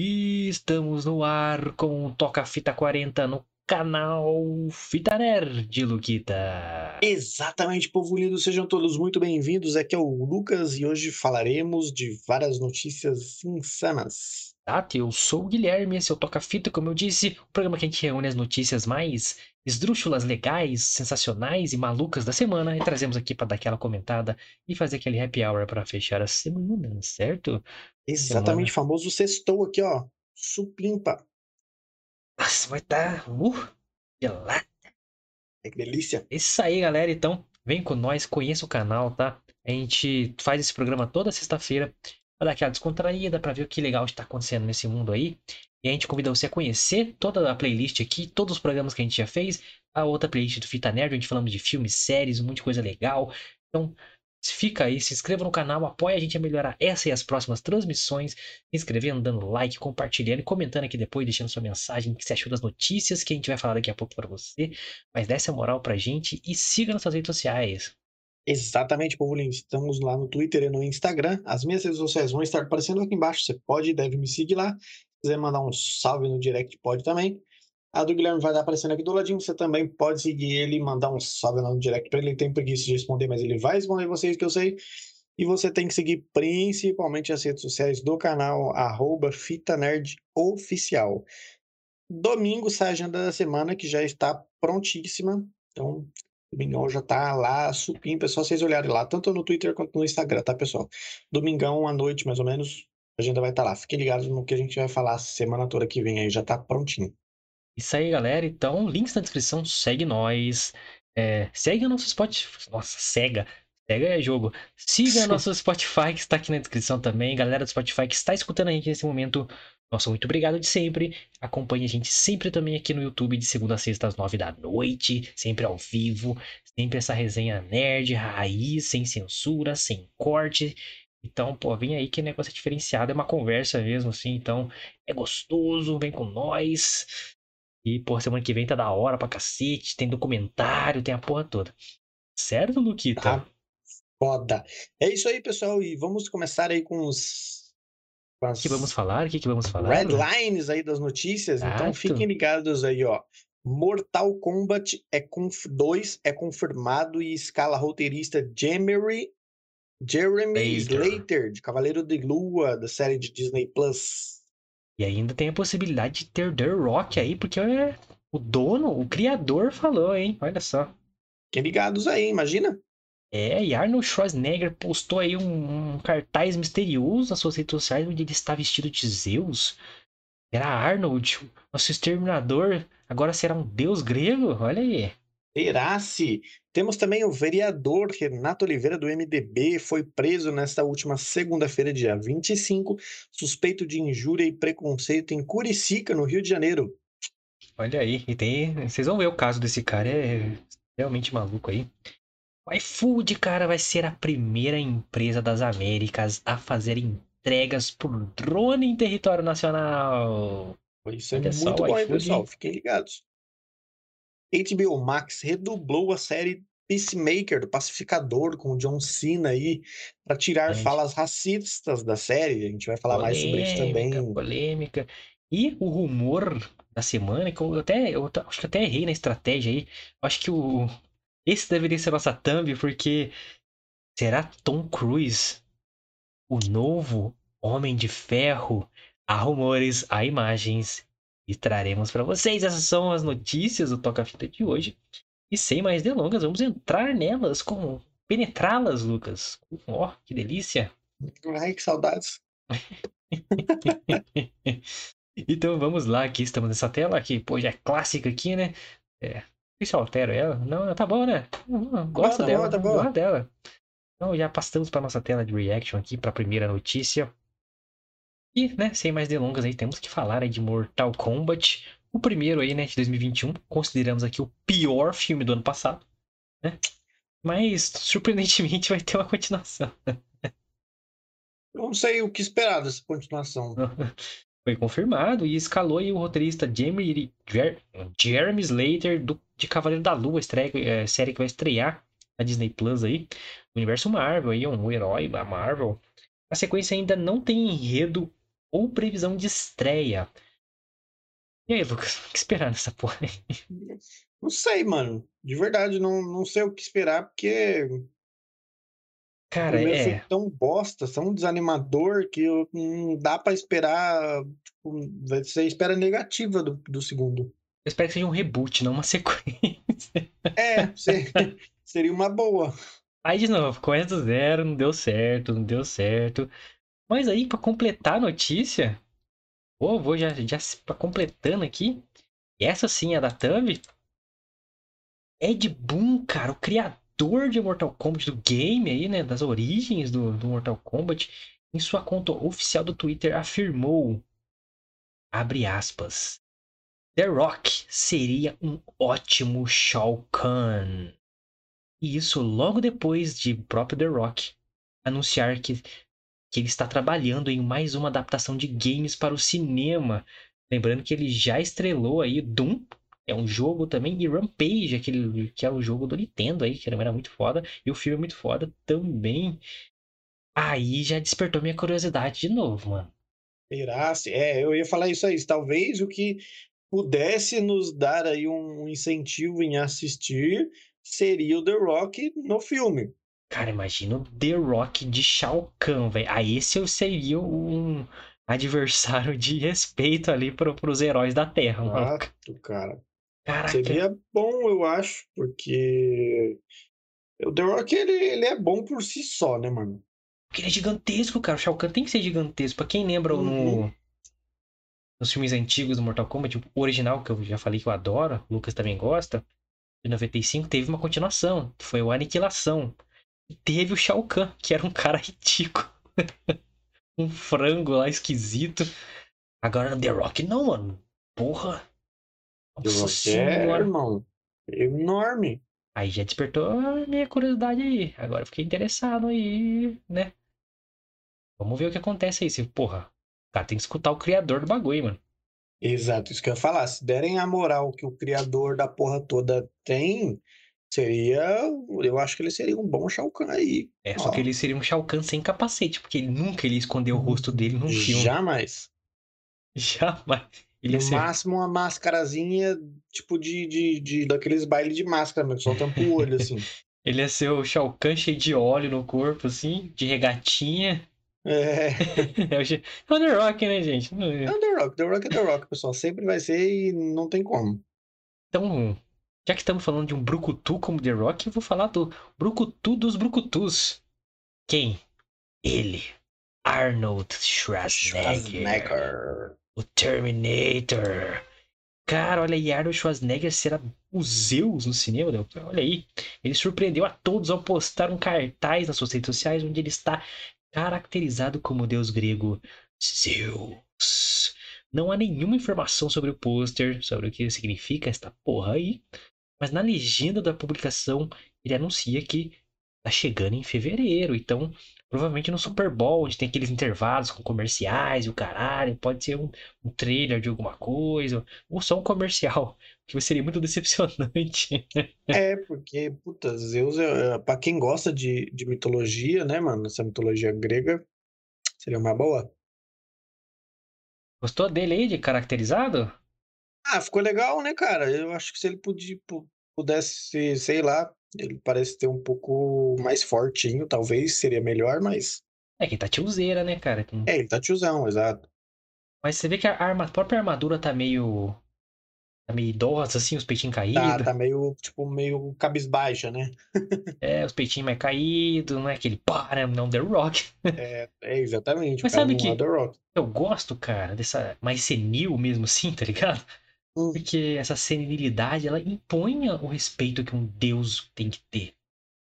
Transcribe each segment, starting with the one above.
E estamos no ar com o Toca Fita 40 no canal Fita Nerd, Luquita. Exatamente, povo lindo, sejam todos muito bem-vindos. Aqui é o Lucas e hoje falaremos de várias notícias insanas. Exato, eu sou o Guilherme, esse é o Toca Fita, como eu disse, o programa que a gente reúne as notícias mais esdrúxulas, legais, sensacionais e malucas da semana e trazemos aqui para dar aquela comentada e fazer aquele happy hour para fechar a semana, certo? Exatamente, Semana. famoso sextou aqui, ó. Supimpa. Nossa, vai estar uh, gelado. Que delícia. Isso aí, galera. Então, vem com nós, conheça o canal, tá? A gente faz esse programa toda sexta-feira para dar aquela descontraída, para ver o que legal está acontecendo nesse mundo aí. E a gente convida você a conhecer toda a playlist aqui, todos os programas que a gente já fez, a outra playlist do Fita Nerd, onde falamos de filmes, séries, um monte de coisa legal. Então, fica aí, se inscreva no canal, apoia a gente a melhorar essa e as próximas transmissões, se inscrevendo, dando like, compartilhando e comentando aqui depois, deixando sua mensagem, que você achou das notícias que a gente vai falar daqui a pouco para você. Mas dê essa moral pra gente e siga nas suas redes sociais. Exatamente, povo lindo. Estamos lá no Twitter e no Instagram. As minhas redes sociais vão estar aparecendo aqui embaixo. Você pode e deve me seguir lá. Se quiser mandar um salve no direct, pode também. A do Guilherme vai estar aparecendo aqui do ladinho. Você também pode seguir ele e mandar um salve lá no direct para ele. Ele tem preguiça de responder, mas ele vai responder vocês que eu sei. E você tem que seguir principalmente as redes sociais do canal, arroba Fita Nerd Oficial. Domingo sai a agenda da semana, que já está prontíssima. Então, Domingão já tá lá, supim, pessoal, vocês olharem lá, tanto no Twitter quanto no Instagram, tá, pessoal? Domingão à noite, mais ou menos, a agenda vai estar lá. Fiquem ligados no que a gente vai falar semana toda que vem aí, já tá prontinho. Isso aí, galera. Então, links na descrição, segue nós. É, segue o nosso Spotify. Nossa, cega. Cega é jogo. Siga o nosso Spotify, que está aqui na descrição também. Galera do Spotify que está escutando a gente nesse momento. Nossa, muito obrigado de sempre. Acompanhe a gente sempre também aqui no YouTube, de segunda a sexta, às nove da noite. Sempre ao vivo. Sempre essa resenha nerd, raiz, sem censura, sem corte. Então, pô, vem aí que negócio é diferenciado. É uma conversa mesmo, assim. Então, é gostoso. Vem com nós. E, pô, semana que vem tá da hora pra cacete. Tem documentário, tem a porra toda. Certo, Luquita? Tá foda. É isso aí, pessoal. E vamos começar aí com os. As que vamos falar? O que, que vamos falar? Redlines aí das notícias. Então fiquem ligados aí, ó. Mortal Kombat é conf... 2 é confirmado e escala roteirista Jeremy, Jeremy Slater. De Cavaleiro de Lua, da série de Disney Plus. E ainda tem a possibilidade de ter The Rock aí, porque é o dono, o criador falou, hein? Olha só. Fiquem ligados aí, imagina? É, e Arnold Schwarzenegger postou aí um, um cartaz misterioso nas suas redes sociais onde ele está vestido de Zeus. Era Arnold, nosso exterminador, agora será um deus grego? Olha aí. Será-se? Temos também o vereador Renato Oliveira, do MDB, foi preso nesta última segunda-feira, dia 25, suspeito de injúria e preconceito em Curicica, no Rio de Janeiro. Olha aí. E tem. Vocês vão ver o caso desse cara, é realmente maluco aí. O iFood, cara, vai ser a primeira empresa das Américas a fazer entregas por drone em território nacional. Isso é Olha muito bom, iFood- pessoal? Fiquem ligados. HBO Max redublou a série Peacemaker, do Pacificador, com o John Cena aí, para tirar Gente. falas racistas da série. A gente vai falar mais sobre isso também. Polêmica, polêmica. E o rumor da semana, que eu até, eu acho que até errei na estratégia aí. Eu acho que o. Esse deveria ser a nossa thumb, porque será Tom Cruise o novo Homem de Ferro? Há rumores, há imagens e traremos para vocês. Essas são as notícias do Toca Fita de hoje. E sem mais delongas, vamos entrar nelas, como penetrá-las, Lucas. Ó, que delícia! Ai, que saudades. Então vamos lá, aqui estamos nessa tela que, pô, já é clássica aqui, né? É. Se eu altero ela? Não, tá bom, né? Não, Gosto tá dela, boa, tá boa. gosto dela. Então já passamos para nossa tela de reaction aqui para a primeira notícia. E, né, sem mais delongas aí, temos que falar aí de Mortal Kombat. O primeiro aí, né, de 2021. Consideramos aqui o pior filme do ano passado, né? Mas, surpreendentemente, vai ter uma continuação. Eu não sei o que esperar dessa continuação. Foi confirmado e escalou aí o roteirista Jamie, Jer- Jeremy Slater do, de Cavaleiro da Lua, estreia, é, série que vai estrear na Disney Plus aí. Universo Marvel aí, um herói da Marvel. A sequência ainda não tem enredo ou previsão de estreia. E aí, Lucas, o que esperar nessa porra aí? Não sei, mano. De verdade, não, não sei o que esperar, porque Cara, foi é. tão bosta, tão desanimador, que não dá pra esperar. Tipo, vai ser espera negativa do, do segundo. Eu espero que seja um reboot, não uma sequência. É, se- seria uma boa. Aí de novo, começa do zero, não deu certo, não deu certo. Mas aí, pra completar a notícia, pô, vou já, já completando aqui. Essa sim é da Thumb. Ed Boon, cara, o criador de Mortal Kombat do game aí, né? Das origens do, do Mortal Kombat, em sua conta oficial do Twitter afirmou. Abre aspas. The Rock seria um ótimo Shao Kahn. E isso logo depois de próprio The Rock anunciar que, que ele está trabalhando em mais uma adaptação de games para o cinema. Lembrando que ele já estrelou aí Doom, é um jogo também, e Rampage, aquele que é o jogo do Nintendo aí, que era muito foda, e o filme é muito foda também. Aí já despertou minha curiosidade de novo, mano. Será? se- É, eu ia falar isso aí. Talvez o que pudesse nos dar aí um incentivo em assistir seria o The Rock no filme. Cara, imagina o The Rock de Shao Kahn, velho. Aí esse eu seria um adversário de respeito ali pro, pros heróis da Terra, mano. Exato, cara. Caraca. Seria bom, eu acho, porque o The Rock ele, ele é bom por si só, né, mano? Porque ele é gigantesco, cara. O Shao Kahn tem que ser gigantesco. Pra quem lembra Uhum. no, nos filmes antigos do Mortal Kombat, o original, que eu já falei que eu adoro, o Lucas também gosta, de 95, teve uma continuação. que Foi o Aniquilação. E teve o Shao Kahn, que era um cara ridículo. um frango lá esquisito. Agora no The Rock, não, mano. Porra. Rock é, senhora. irmão, é enorme. Aí já despertou a minha curiosidade aí. Agora eu fiquei interessado aí, né? Vamos ver o que acontece aí. Se, porra, o cara tem que escutar o criador do bagulho, mano. Exato, isso que eu ia falar. Se derem a moral que o criador da porra toda tem, seria. Eu acho que ele seria um bom Shao Kahn aí. É, só Ó. que ele seria um Shao Kahn sem capacete, porque ele nunca ele escondeu o rosto dele num filme. Jamais. Jamais. Ele No ser... máximo uma mascarazinha, tipo de, de, de daqueles bailes de máscara, mas só tampa o olho, assim. ele ia ser o Shao Kahn cheio de óleo no corpo, assim, de regatinha. É. É o é o The Rock, né, gente? É o The Rock, The Rock é The Rock, pessoal. Sempre vai ser e não tem como. Então, já que estamos falando de um brucutu como The Rock, eu vou falar do brucutu dos brucutus. Quem? Ele. Arnold Schwarzenegger. Schwarzenegger. O Terminator. Cara, olha aí, Arnold Schwarzenegger será o Zeus no cinema. né? Olha aí. Ele surpreendeu a todos ao postar um cartaz nas suas redes sociais onde ele está caracterizado como deus grego Zeus. Não há nenhuma informação sobre o pôster, sobre o que significa esta porra aí. Mas na legenda da publicação, ele anuncia que tá chegando em fevereiro. Então, provavelmente no Super Bowl, onde tem aqueles intervalos com comerciais e o caralho. Pode ser um, um trailer de alguma coisa, ou só um comercial, que seria muito decepcionante. É, porque, puta, Zeus, é, é- pra quem gosta de, de mitologia, né, mano? Essa mitologia grega, seria uma boa. Gostou dele aí, de caracterizado? Ah, ficou legal, né, cara? Eu acho que se ele podia, pu- pudesse, sei lá, ele parece ter um pouco mais fortinho, talvez seria melhor, mas. É que tá tiozeira, né, cara? Tem- É, ele tá tiozão, exato. Mas você vê que a, arma- a própria armadura tá meio. Tá meio idosa, assim, os peitinhos caídos. Tá, tá meio, tipo, meio cabisbaixa, né? É, os peitinhos mais caídos, não é aquele para, não The Rock. É, é exatamente. Mas sabe que- é. Eu gosto, cara, dessa mais senil mesmo assim, tá ligado? Hum. Porque essa senilidade, ela impõe o respeito que um deus tem que ter.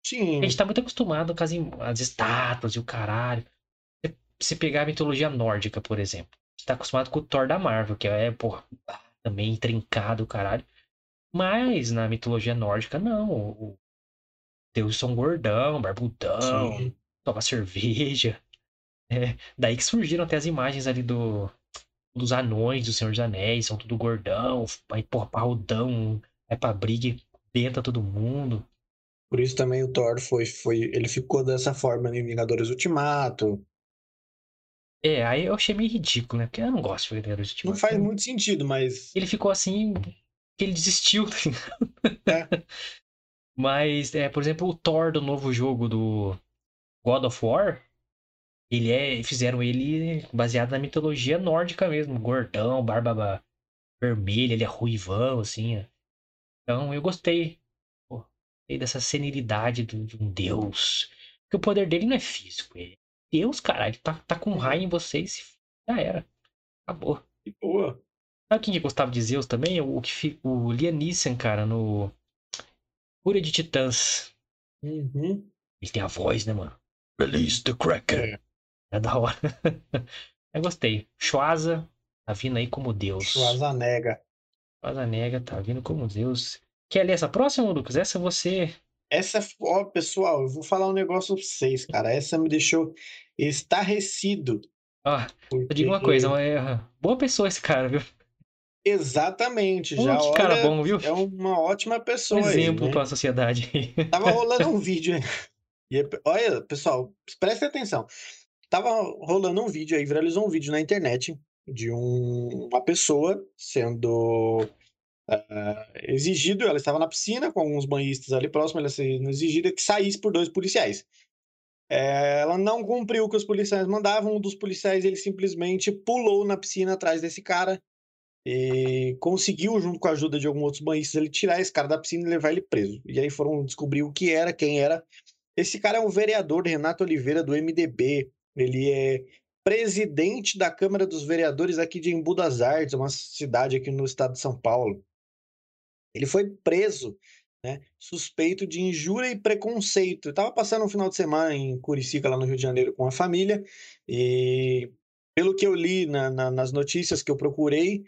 Sim. A gente tá muito acostumado com as, as estátuas e o caralho. Se pegar a mitologia nórdica, por exemplo. A gente tá acostumado com o Thor da Marvel, que é, porra, também trincado o caralho. Mas na mitologia nórdica, não. O deuses são gordão, barbudão, Sim. toma cerveja. É, daí que surgiram até as imagens ali do, dos anões do Senhor dos Anéis, são tudo gordão, aí porra, parrudão, vai pra briga tenta todo mundo. Por isso também o Thor foi, foi. Ele ficou dessa forma em Vingadores Ultimato. É, aí eu achei meio ridículo, né? Porque eu não gosto de Brigadier de Não faz muito sentido, mas. Ele ficou assim. que ele desistiu, tá ligado? É. Mas, é, por exemplo, o Thor do novo jogo do God of War, ele é. Fizeram ele baseado na mitologia nórdica mesmo. Gordão, barba vermelha, ele é ruivão, assim. ó. Então eu gostei. Pô, gostei dessa senilidade do- de um deus. Porque o poder dele não é físico. É Deus, caralho. Tá, tá com raio em vocês. Já era. Acabou. Que boa. Sabe quem que gostava de Zeus também? O, que o Liam Neeson, cara, no Fúria de Titãs. Uhum. Ele tem a voz, né, mano? Release the Kraken. É. Da hora. Eu gostei. Schwaza tá vindo aí como Deus. Schwarzenegger. Schwarzenegger tá vindo como Deus. Quer ler essa próxima, Lucas? Essa você... Essa, ó, pessoal, eu vou falar um negócio pra vocês, cara. Essa me deixou estarrecido. Ó, eu Porque... digo uma coisa, é boa pessoa esse cara, viu? Exatamente, Pô, já que cara olha, bom, viu? é uma ótima Um pessoa aí, exemplo né? pra sociedade. Tava rolando um vídeo. aí. E, é- olha, pessoal, prestem atenção. Tava rolando um vídeo aí, viralizou um vídeo na internet de um- uma pessoa sendo ah, exigido. Ela estava na piscina com alguns banhistas ali próximo, ela sendo exigida que saísse por dois policiais. É, ela não cumpriu o que os policiais mandavam. Um dos policiais ele simplesmente pulou na piscina atrás desse cara e conseguiu, junto com a ajuda de alguns outros banhistas, ele tirar esse cara da piscina e levar ele preso. E aí foram descobrir o que era, quem era. Esse cara é um vereador, Renato Oliveira, do MDB. Ele é presidente da Câmara dos Vereadores aqui de Embu das Artes, uma cidade aqui no estado de São Paulo. Ele foi preso, né, suspeito de injúria e preconceito. Estava passando um final de semana em Curicica, lá no Rio de Janeiro, com a família, e pelo que eu li na- na- nas notícias que eu procurei,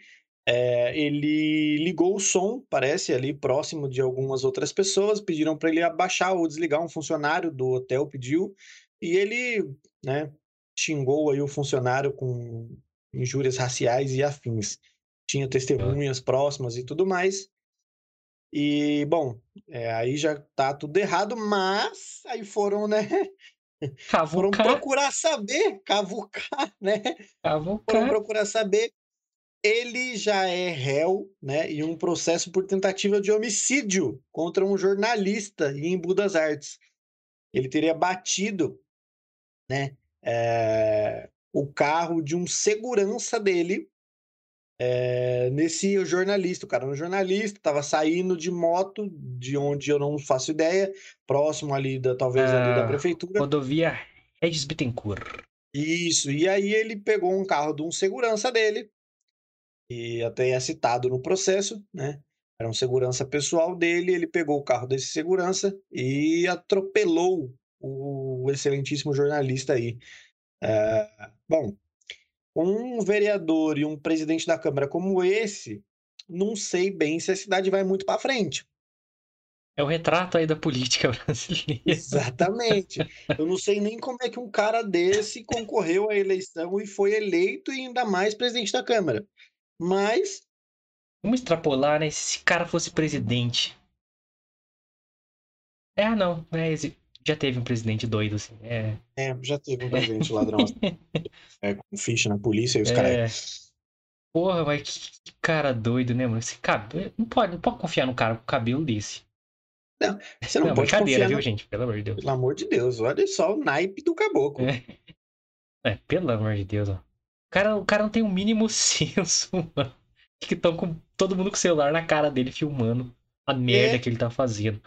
é, ele ligou o som, parece, ali próximo de algumas outras pessoas, pediram para ele abaixar ou desligar, um funcionário do hotel pediu, e ele, né, xingou aí o funcionário com injúrias raciais e afins. Tinha testemunhas próximas e tudo mais. E, bom, é, aí já tá tudo errado, mas aí foram, né, foram Cavucar, procurar saber, cavucar, né, foram cavucar. procurar saber. Ele já é réu, né, em um processo por tentativa de homicídio contra um jornalista em Embu das Artes. Ele teria batido, né, eh, o carro de um segurança dele eh, nesse jornalista. O cara era um jornalista, estava saindo de moto, de onde eu não faço ideia, próximo ali da, talvez ali da Ah, prefeitura. Rodovia Regis Bittencourt. Isso, e aí ele pegou um carro de um segurança dele, e até é citado no processo, né? Era um segurança pessoal dele, ele pegou o carro desse segurança e atropelou o excelentíssimo jornalista aí. É, bom, um vereador e um presidente da Câmara como esse, não sei bem se a cidade vai muito para frente. É o retrato aí da política brasileira. Exatamente. Eu não sei nem como é que um cara desse concorreu à eleição e foi eleito e ainda mais presidente da Câmara. Mas, Vamos extrapolar, né? Se esse cara fosse presidente. É, ah, não. É, esse- já teve um presidente doido, assim. É, é, já teve um presidente ladrão é, com ficha na polícia e os caras. é. Porra, mas que, que cara doido, né, mano? Esse cabelo. Não pode, não pode confiar num cara com cabelo desse. Você não, Não, pode brincadeira, confiar, viu, no... gente? Pelo amor de Deus. pelo amor de Deus. Olha só o naipe do caboclo. É. É, pelo amor de Deus, ó. O cara, o cara não tem o mínimo senso, mano. Que estão com todo mundo com o celular na cara dele filmando a merda É. que ele tá fazendo.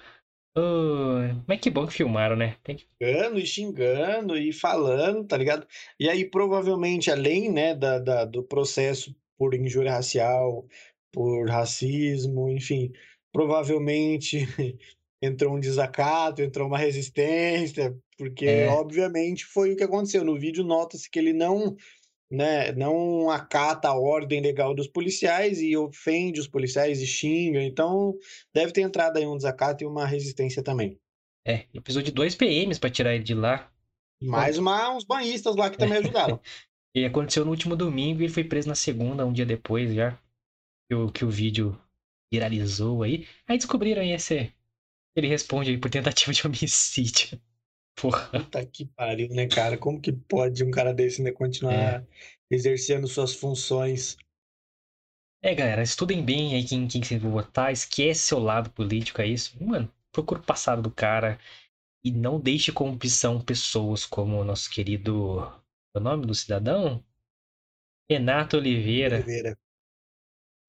Mas que bom que filmaram, né? Tem que... xingando e xingando e falando, tá ligado? E aí, provavelmente, além, né, da, da- do processo por injúria racial, por racismo, enfim, provavelmente entrou um desacato, entrou uma resistência, porque, É. obviamente, foi o que aconteceu. No vídeo nota-se que ele não, né, não acata a ordem legal dos policiais e ofende os policiais e xinga, então deve ter entrado aí um desacato e uma resistência também. É, ele precisou de dois PMs pra tirar ele de lá. Mais uma, uns banhistas lá que também ajudaram. E aconteceu no último domingo e ele foi preso na segunda, um dia depois já. Que o, que o vídeo viralizou aí. Aí descobriram aí esse. Ele responde aí por tentativa de homicídio. Porra. Puta que pariu, né, cara? Como que pode um cara desse ainda continuar É. exercendo suas funções? É, galera, estudem bem aí quem, quem você vai votar, esquece seu lado político, é isso. Mano, procura o passado do cara e não deixe como opção pessoas como o nosso querido. O nome do cidadão? Renato Oliveira. Oliveira.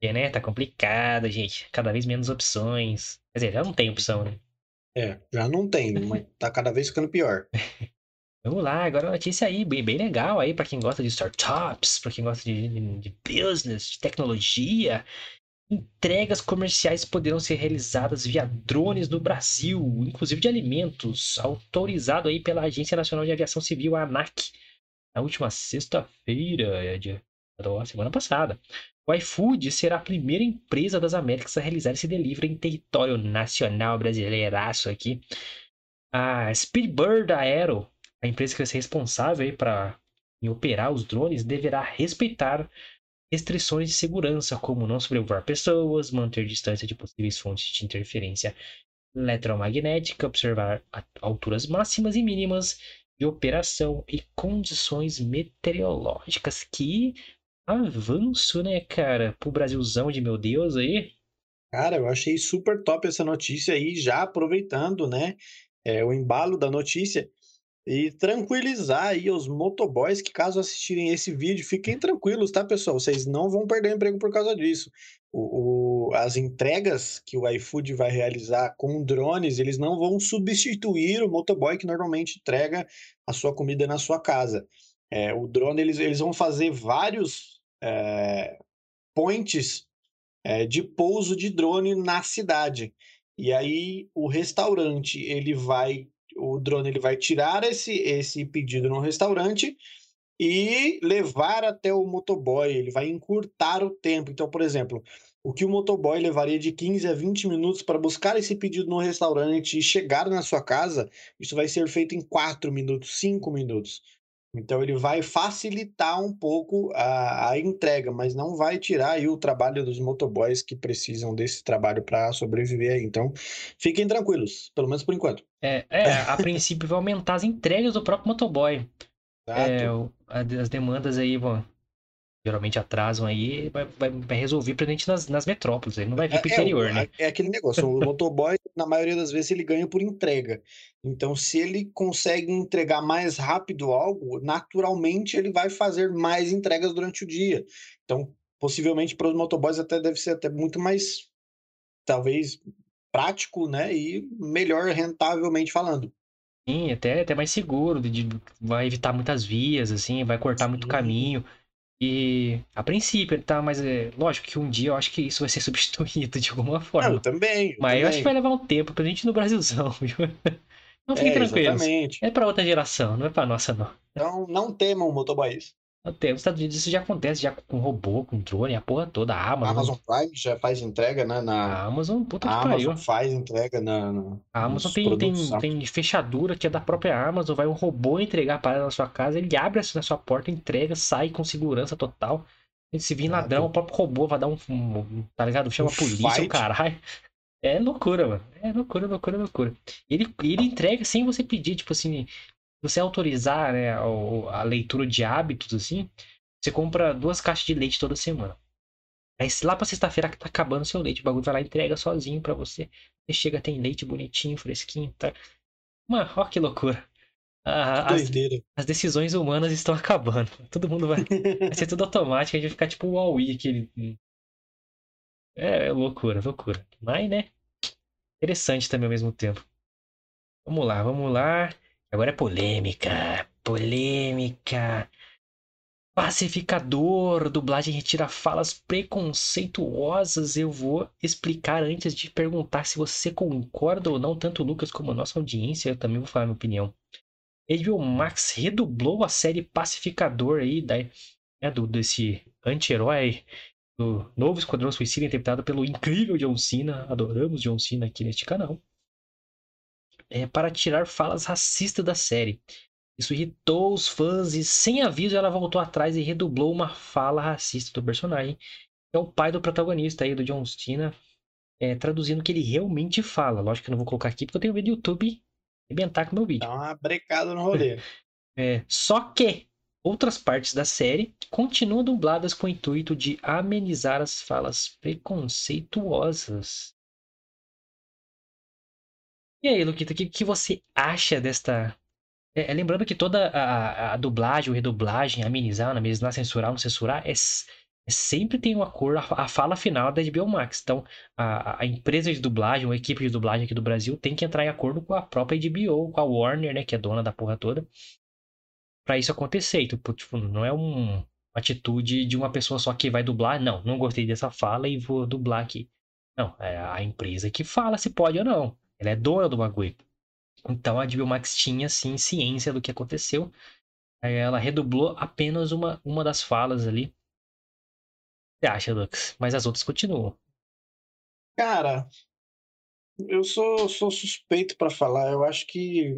É, né? Tá complicado, gente. Cada vez menos opções. Quer dizer, já não tem opção, né? É, já não tem, mas tá cada vez ficando pior. Vamos lá, agora uma notícia aí, bem, bem legal aí pra quem gosta de startups, pra quem gosta de, de business, de tecnologia. Entregas comerciais poderão ser realizadas via drones no Brasil, inclusive de alimentos, autorizado aí pela Agência Nacional de Aviação Civil, a ANAC, na última sexta-feira, é de da semana passada. O iFood será a primeira empresa das Américas a realizar esse delivery em território nacional brasileiraço aqui. A Speedbird Aero, a empresa que vai ser responsável para operar os drones, deverá respeitar restrições de segurança, como não sobrevoar pessoas, manter distância de possíveis fontes de interferência eletromagnética, observar alturas máximas e mínimas de operação e condições meteorológicas. Que avanço, né, cara? Pro Brasilzão de meu Deus aí. Cara, eu achei super top essa notícia aí, já aproveitando, né, é, o embalo da notícia e tranquilizar aí os motoboys que caso assistirem esse vídeo, fiquem tranquilos, tá, pessoal? Vocês não vão perder o emprego por causa disso. O, o, as entregas que o iFood vai realizar com drones, eles não vão substituir o motoboy que normalmente entrega a sua comida na sua casa. É, o drone, eles, eles vão fazer vários é, points é, de pouso de drone na cidade. E aí o restaurante, ele vai o drone ele vai tirar esse, esse pedido no restaurante e levar até o motoboy, ele vai encurtar o tempo. Então, por exemplo, o que o motoboy levaria de 15 a 20 minutos para buscar esse pedido no restaurante e chegar na sua casa, isso vai ser feito em 4 minutos, 5 minutos. Então ele vai facilitar um pouco a, a entrega, mas não vai tirar aí o trabalho dos motoboys que precisam desse trabalho para sobreviver aí. Então fiquem tranquilos, pelo menos por enquanto. É, é a princípio vai aumentar as entregas do próprio motoboy. É, as demandas aí vão, geralmente atrasam aí, vai, vai, vai resolver pra gente nas, nas metrópoles, ele não vai vir pro é, interior, é, né? É aquele negócio, o motoboy, na maioria das vezes, ele ganha por entrega. Então, se ele consegue entregar mais rápido algo, naturalmente ele vai fazer mais entregas durante o dia. Então, possivelmente para os motoboys até deve ser até muito mais, talvez, prático, né? E melhor rentavelmente falando. Sim, até, até mais seguro, de, vai evitar muitas vias, assim, vai cortar Sim. muito caminho. E a princípio, tá, mas é lógico que um dia eu acho que isso vai ser substituído de alguma forma. Eu também. Eu mas também. eu acho que vai levar um tempo pra gente no Brasilzão, viu? Não fiquem é, tranquilos. Exatamente. É pra outra geração, não é pra nossa, não. Então não temam motoboys. Tem. Nos Estados Unidos isso já acontece, já com robô, com drone, a porra toda. A Amazon. A Amazon Prime já faz entrega, né? Na... A Amazon, puta que a pariu. Amazon faz entrega na. na a Amazon tem, tem, tem, fechadura que é da própria Amazon, vai um robô entregar a parada na sua casa, ele abre na sua porta, entrega, sai com segurança total. Se vir ladrão, o próprio robô vai dar um. um tá ligado? Chama Um a polícia, fight. o caralho. É loucura, mano. É loucura, loucura, loucura. Ele, ele entrega sem você pedir, tipo assim, você autorizar né, a, leitura de hábitos, assim, você compra duas caixas de leite toda semana. Aí lá pra sexta-feira que tá acabando seu leite, o bagulho vai lá e entrega sozinho pra você. Você chega, tem leite bonitinho, fresquinho, tá? Mano, ó que loucura. Ah, as, as decisões humanas estão acabando. Todo mundo vai. Vai ser tudo automático, a gente vai ficar tipo o Huawei, aquele. É, é loucura, loucura. Mas, né? Interessante também ao mesmo tempo. Vamos lá, vamos lá. Agora é polêmica. Polêmica. Pacificador, dublagem retira falas preconceituosas. Eu vou explicar antes de perguntar se você concorda ou não, tanto o Lucas como a nossa audiência. Eu também vou falar minha opinião. HBO Max redublou a série Pacificador aí, da, né, do, desse anti-herói do novo Esquadrão Suicida, interpretado pelo incrível John Cena. Adoramos John Cena aqui neste canal. É, para tirar falas racistas da série. Isso irritou os fãs e, sem aviso, ela voltou atrás e redublou uma fala racista do personagem. É o pai do protagonista aí, do John Cena, é, traduzindo o que ele realmente fala. Lógico que eu não vou colocar aqui porque eu tenho medo do YouTube arrebentar com o meu vídeo. Dá uma brecada no rolê. É, só que outras partes da série continuam dubladas com o intuito de amenizar as falas preconceituosas. E aí, Luquita, o que, que você acha desta. É, é, lembrando que toda a, a dublagem, ou redublagem, amenizar, amenizar, censurar, não censurar, é, é sempre tem um acordo, a, a, fala final da HBO Max. Então, a, a, empresa de dublagem, ou a equipe de dublagem aqui do Brasil, tem que entrar em acordo com a própria HBO, com a Warner, né, que é dona da porra toda, para isso acontecer. Tipo, tipo, não é um, uma atitude de uma pessoa só que vai dublar. Não, não gostei dessa fala e vou dublar aqui. Não, é a empresa que fala se pode ou não. Ela é dona do bagulho. Então a HBO Max tinha, sim, ciência do que aconteceu. Aí ela redublou apenas uma, uma das falas ali. Você acha, Lux? Mas as outras continuam. Cara, eu sou, sou suspeito para falar. Eu acho que.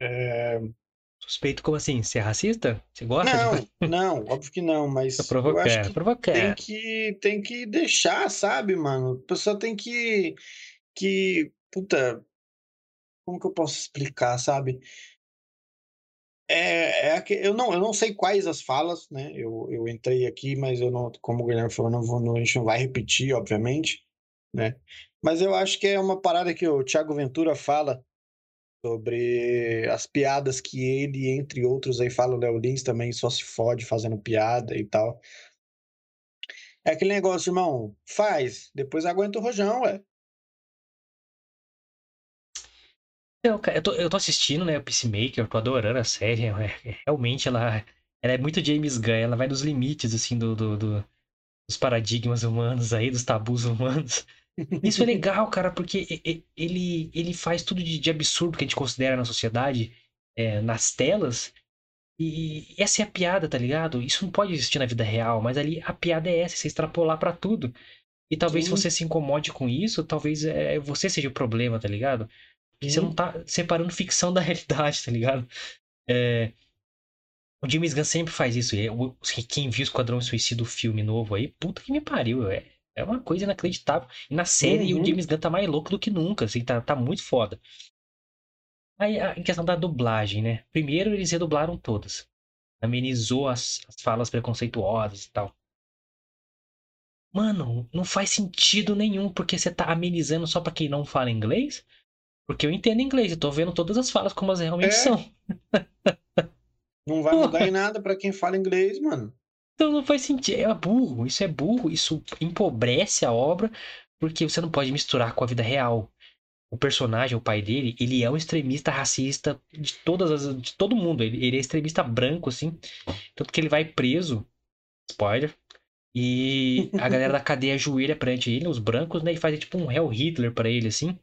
É... Suspeito como assim? Ser racista? Você gosta? Não, de... não, óbvio que não, mas. Tô provocando, eu acho que provocando. Tem que, tem que deixar, sabe, mano? A pessoa tem que. que puta. Como que eu posso explicar, sabe? É, é eu, não, eu não sei quais as falas, né? Eu, eu entrei aqui, mas eu não, como o Guilherme falou, não vou, não, a gente não vai repetir, obviamente, né? Mas eu acho que é uma parada que o Thiago Ventura fala sobre as piadas que ele, entre outros, aí fala o Léo Lins também só se fode fazendo piada e tal. É aquele negócio, irmão, faz, depois aguenta o rojão, ué. Eu, eu, tô, eu tô assistindo, né, o Peacemaker, eu tô adorando a série. É, realmente, ela, ela é muito James Gunn, ela vai nos limites, assim, do, do, do, dos paradigmas humanos aí, dos tabus humanos. Isso é legal, cara, porque ele, ele faz tudo de, de absurdo que a gente considera na sociedade, é, nas telas, e essa é a piada, tá ligado? Isso não pode existir na vida real, mas ali a piada é essa, você extrapolar para tudo. E talvez Sim. você se incomode com isso, talvez é, você seja o problema, tá ligado? Você não tá separando ficção da realidade, tá ligado? É... O James Gunn sempre faz isso. Quem viu o Esquadrão Suicida, o filme novo aí, puta que me pariu. É, é uma coisa inacreditável. E na série uhum. o James Gunn tá mais louco do que nunca, assim, tá, tá muito foda. Aí, em questão da dublagem, né? Primeiro eles redublaram todas. Amenizou as, as falas preconceituosas e tal. Mano, não faz sentido nenhum, porque você tá amenizando só para quem não fala inglês? Porque eu entendo inglês, eu tô vendo todas as falas como elas realmente é. são. Não vai mudar em nada para quem fala inglês, mano. Então não faz sentido. É burro, isso é burro, isso empobrece a obra, porque você não pode misturar com a vida real. O personagem, o pai dele, ele é um extremista racista de todas as, de todo mundo. Ele, ele é extremista branco, assim. Tanto que ele vai preso. Spoiler. E a galera da cadeia ajoelha perante ele, os brancos, né? E faz tipo um Hell Hitler para ele, assim.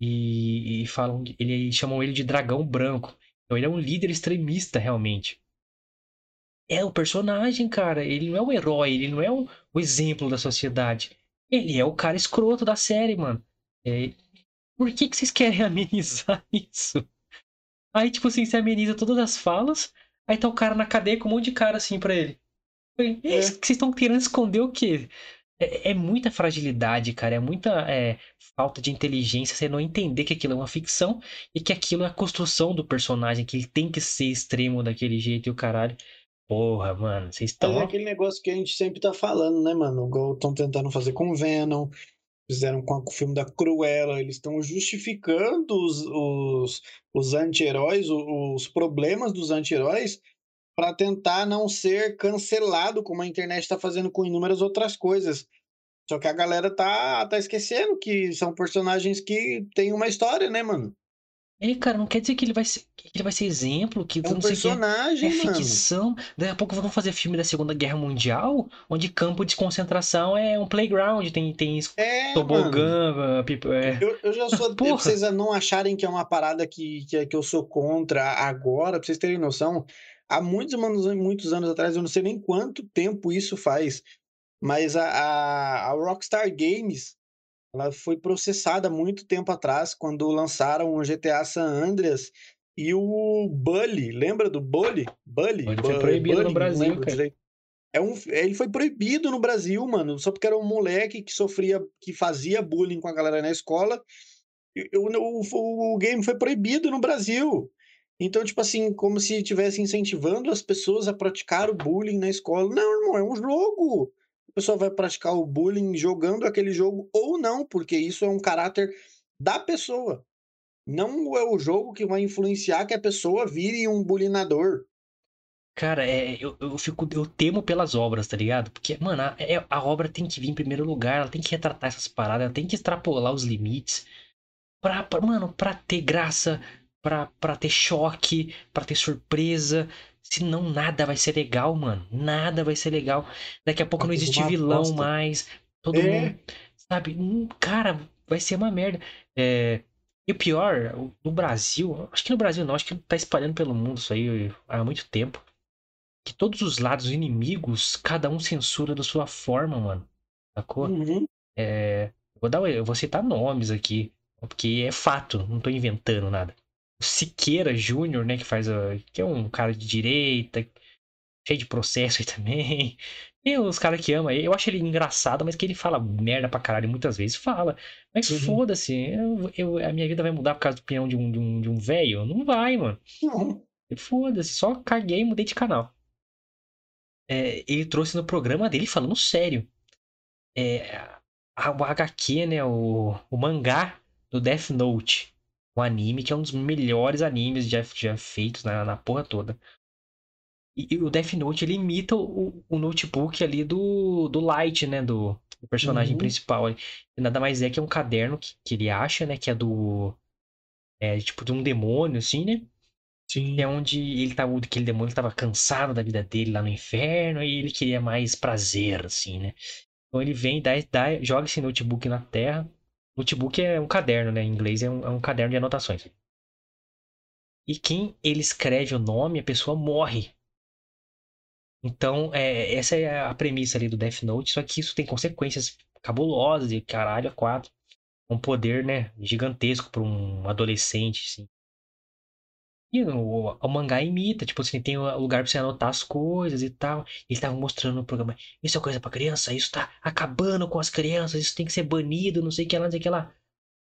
E, e falam, ele chamam ele de dragão branco. Então ele é um líder extremista realmente. É o personagem, cara. Ele não é o herói, ele não é o, o exemplo da sociedade. Ele é o cara escroto da série, mano. É... Por que, que vocês querem amenizar isso? Aí, tipo assim, você ameniza todas as falas, aí tá o cara na cadeia com um monte de cara assim pra ele. É. Vocês estão querendo esconder o quê? É, é, muita fragilidade, cara. É muita é, falta de inteligência você não entender que aquilo é uma ficção e que aquilo é a construção do personagem, que ele tem que ser extremo daquele jeito e o caralho. Porra, mano, vocês estão. É aquele negócio que a gente sempre tá falando, né, mano? Igual estão tentando fazer com Venom, fizeram com o filme da Cruella, eles estão justificando os, os, os anti-heróis, os, os problemas dos anti-heróis para tentar não ser cancelado, como a internet está fazendo com inúmeras outras coisas. Só que a galera tá, tá esquecendo que são personagens que têm uma história, né, mano? É, cara, não quer dizer que ele vai ser, que ele vai ser exemplo, que é um personagem, que é, é ficção. Daqui a pouco vão fazer filme da Segunda Guerra Mundial, onde campo de concentração é um playground, tem, tem é, tobogã, é. eu, eu já sou. pra vocês não acharem que é uma parada que, que, que eu sou contra agora, pra vocês terem noção há muitos anos, muitos anos atrás, eu não sei nem quanto tempo isso faz, mas a, a, a Rockstar Games ela foi processada muito tempo atrás, quando lançaram o GTA San Andreas e o Bully, lembra do Bully? Bully? Ele foi proibido Bully, no Brasil, cara. É um, ele foi proibido no Brasil, mano, só porque era um moleque que sofria, que fazia bullying com a galera na escola o, o, o game foi proibido no Brasil. Então, tipo assim, como se estivesse incentivando as pessoas a praticar o bullying na escola. Não, irmão, é um jogo. A pessoa vai praticar o bullying jogando aquele jogo ou não, porque isso é um caráter da pessoa. Não é o jogo que vai influenciar que a pessoa vire um bulinador. Cara, é, eu, eu fico, eu temo pelas obras, tá ligado? Porque, mano, a, é, a obra tem que vir em primeiro lugar, ela tem que retratar essas paradas, ela tem que extrapolar os limites. Pra, pra mano, pra ter graça, pra, pra ter choque, pra ter surpresa. Senão nada vai ser legal, mano. Nada vai ser legal. Daqui a pouco não existe vilão aposta. mais. Todo é. mundo. Sabe? Hum, cara, vai ser uma merda. É, e o pior, no Brasil, acho que no Brasil não, acho que tá espalhando pelo mundo isso aí há muito tempo. Que todos os lados inimigos, cada um censura da sua forma, mano. Sacou? Uhum. É, vou, dar, eu vou citar nomes aqui, porque é fato, não tô inventando nada. O Siqueira Júnior, né, que faz a, que é um cara de direita, cheio de processo aí também. E os caras que amam, eu acho ele engraçado, mas que ele fala merda pra caralho muitas vezes, fala. Mas uhum. foda-se, eu, eu, a minha vida vai mudar por causa do opinião de um, de um, de um velho? Não vai, mano. Não. Foda-se, só caguei e mudei de canal. É, ele trouxe no programa dele falando sério. É, a, o HQ, né, o, o mangá do Death Note. Um anime que é um dos melhores animes já, já feitos na, na porra toda. E, e, o Death Note, ele imita o, o notebook ali do, do Light, né? Do, do personagem uhum. principal. E nada mais é que é um caderno que, que ele acha, né? Que é do. É tipo de um demônio, assim, né? Sim. É onde ele tava. Aquele demônio estava cansado da vida dele lá no inferno e ele queria mais prazer, assim, né? Então ele vem, dá, dá, joga esse notebook na terra. Notebook é um caderno, né? Em inglês é um, é um caderno de anotações. E quem ele escreve o nome, a pessoa morre. Então, é, essa é a premissa ali do Death Note, só que isso tem consequências cabulosas e caralho, a quatro. Um poder, né, gigantesco para um adolescente, assim. E o, o, mangá imita, tipo assim, tem lugar pra você anotar as coisas e tal. Eles estavam mostrando no programa, isso é coisa pra criança, isso tá acabando com as crianças, isso tem que ser banido, não sei o que lá, não sei o que lá.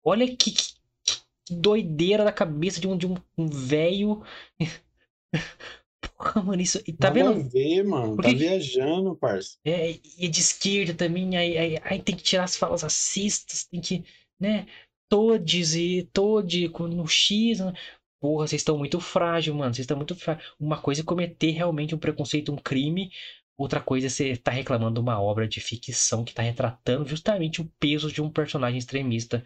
Olha que, que, que doideira da cabeça de um, de um, um velho Porra, mano, isso. Tá Nada vendo? ver, mano. Porque... Tá viajando, parça. É, e é de esquerda também, aí, aí, aí, tem que tirar as falas racistas, tem que, né? Todes e Tode no X. Né? Porra, vocês estão muito frágil, mano. Vocês estão muito frágil. Uma coisa é cometer realmente um preconceito, um crime. Outra coisa é você estar tá reclamando de uma obra de ficção que está retratando justamente o peso de um personagem extremista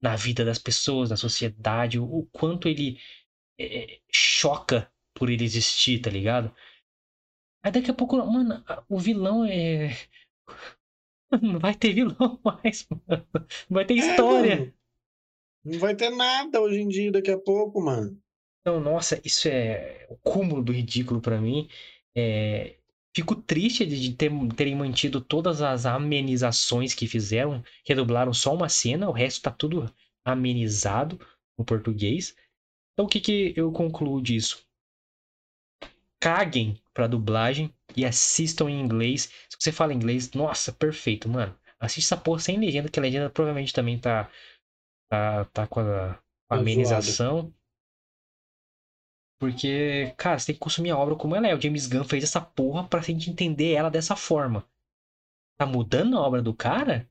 na vida das pessoas, na sociedade, o, quanto ele é, choca por ele existir, tá ligado? Aí daqui a pouco, mano, o vilão é. Não vai ter vilão mais, mano. Não vai ter é, história. Não vai ter nada hoje em dia, daqui a pouco, mano. Então, nossa, isso é o cúmulo do ridículo para mim. É... Fico triste de ter, terem mantido todas as amenizações que fizeram. Redublaram só uma cena, o resto tá tudo amenizado no português. Então, o que, que eu concluo disso? caguem pra dublagem e assistam em inglês. Se você fala inglês, nossa, perfeito, mano. Assiste essa porra sem legenda, que a legenda provavelmente também tá, tá, tá com a, a amenização. Porque, cara, você tem que consumir a obra como ela é. O James Gunn fez essa porra pra gente entender ela dessa forma. Tá mudando a obra do cara?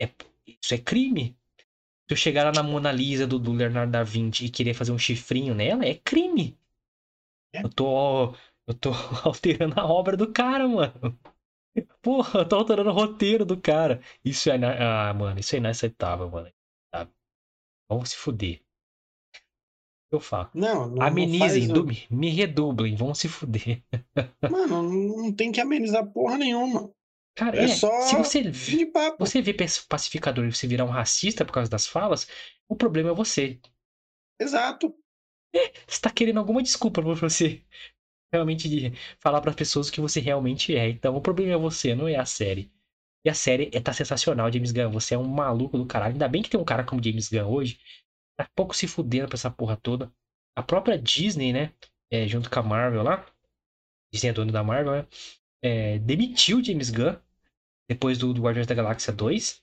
É, isso é crime. Se eu chegar lá na Mona Lisa do, do Leonardo da Vinci e querer fazer um chifrinho nela, é crime. Eu tô. Eu tô alterando a obra do cara, mano. Porra, eu tô alterando o roteiro do cara. Isso é. Ah, mano, isso é inaceitável, mano. Sabe? Vamos se fuder. Eu falo. Não, não Amenizem, não faz... me redublem, vão se fuder. Mano, não tem que amenizar porra nenhuma. Cara, é, é só se você, você vê pacificador e você virar um racista por causa das falas, o problema é você. Exato. Você tá querendo alguma desculpa pra você realmente falar para as pessoas o que você realmente é. Então o problema é você, não é a série. E a série é, tá sensacional, James Gunn. Você é um maluco do caralho. Ainda bem que tem um cara como James Gunn hoje. Tá pouco se fudendo pra essa porra toda. A própria Disney, né? É, junto com a Marvel lá. Disney é dono da Marvel, né? É, demitiu James Gunn depois do, do Guardiões da Galáxia 2.